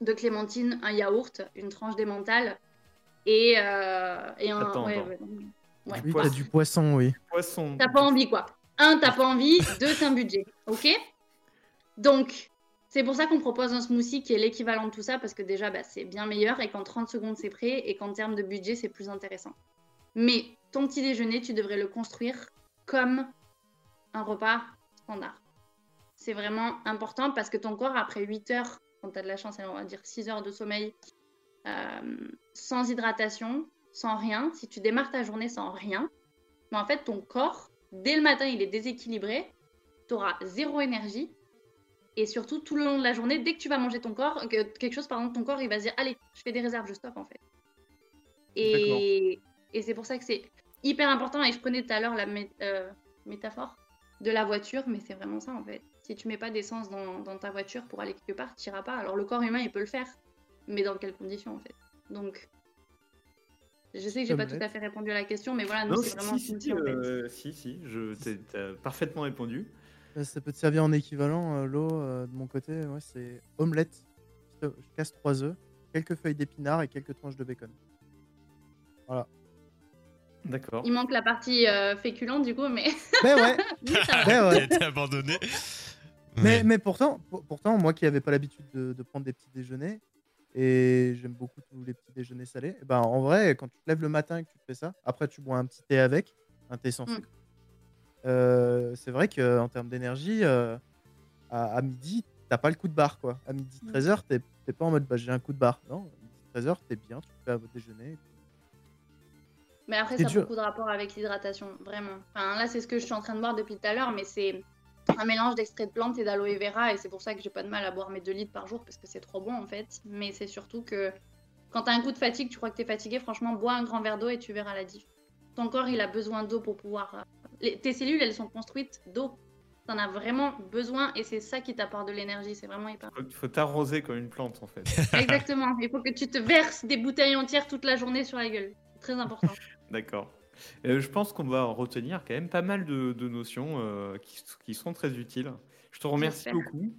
de clémentine, un yaourt, une tranche d'émental et, euh, et un. Attends, ouais, attends. ouais, ouais. Oui, t'as du poisson, oui. Poisson. T'as pas envie, quoi. Un, t'as pas envie. Deux, c'est un budget. OK? Donc, c'est pour ça qu'on propose un smoothie qui est l'équivalent de tout ça, parce que déjà, bah, c'est bien meilleur et qu'en 30 secondes, c'est prêt et qu'en termes de budget, c'est plus intéressant. Mais ton petit déjeuner, tu devrais le construire comme un repas standard. C'est vraiment important parce que ton corps, après 8 heures, quand tu as de la chance, on va dire 6 heures de sommeil, euh, sans hydratation, sans rien, si tu démarres ta journée sans rien, mais en fait, ton corps, dès le matin, il est déséquilibré, tu auras zéro énergie. Et surtout, tout le long de la journée, dès que tu vas manger ton corps, que- quelque chose, par exemple, ton corps, il va se dire Allez, je fais des réserves, je stoppe en fait. Et, et c'est pour ça que c'est hyper important. Et je prenais tout à l'heure la mé- euh, métaphore de la voiture, mais c'est vraiment ça en fait. Si tu mets pas d'essence dans, dans ta voiture pour aller quelque part, tu n'iras pas. Alors le corps humain, il peut le faire, mais dans quelles conditions en fait Donc, je sais que j'ai pas tout à fait répondu à la question, mais voilà, Non, c'est si, vraiment si, si, euh, si, si, je t'ai t'as parfaitement répondu. Euh, Ça peut te servir en équivalent, euh, l'eau, euh, de mon côté, ouais, c'est omelette. Je casse trois œufs, quelques feuilles d'épinards et quelques tranches de bacon. D'accord. Il manque la partie euh, féculente du coup, mais, Mais ouais, mais va. mais ouais. été abandonné. Mais, mais pourtant, pour- pourtant, moi qui n'avais pas l'habitude de, de prendre des petits déjeuners, et j'aime beaucoup tous les petits déjeuners salés, eh ben, en vrai, quand tu te lèves le matin et que tu te fais ça, après tu bois un petit thé avec, un thé sans Mm. sucre. Euh, c'est vrai qu'en termes d'énergie, euh, à, à midi, t'as pas le coup de barre. Quoi. À midi Mm. 13h, t'es t'es pas en mode bah, j'ai un coup de barre. Non, à midi 13h, t'es bien, tu fais à votre déjeuner. et puis- Mais après, C'est ça a dur. beaucoup de rapport avec l'hydratation, vraiment. Enfin, là, c'est ce que je suis en train de boire depuis tout à l'heure, mais c'est un mélange d'extrait de plantes et d'aloe vera, et c'est pour ça que j'ai pas de mal à boire mes 2 litres par jour, parce que c'est trop bon, en fait. Mais c'est surtout que quand t'as un coup de fatigue, tu crois que t'es fatigué, franchement, bois un grand verre d'eau et tu verras la diff. Ton corps, il a besoin d'eau pour pouvoir... euh, les- Tes cellules, elles sont construites d'eau. T'en as vraiment besoin, et c'est ça qui t'apporte de l'énergie, c'est vraiment hyper... Il faut t'arroser comme une plante en fait. Exactement, il faut que tu te verses des bouteilles entières toute la journée sur la gueule. Très important. D'accord. Euh, je pense qu'on va retenir quand même pas mal de, de notions euh, qui, qui sont très utiles. Je te remercie beaucoup.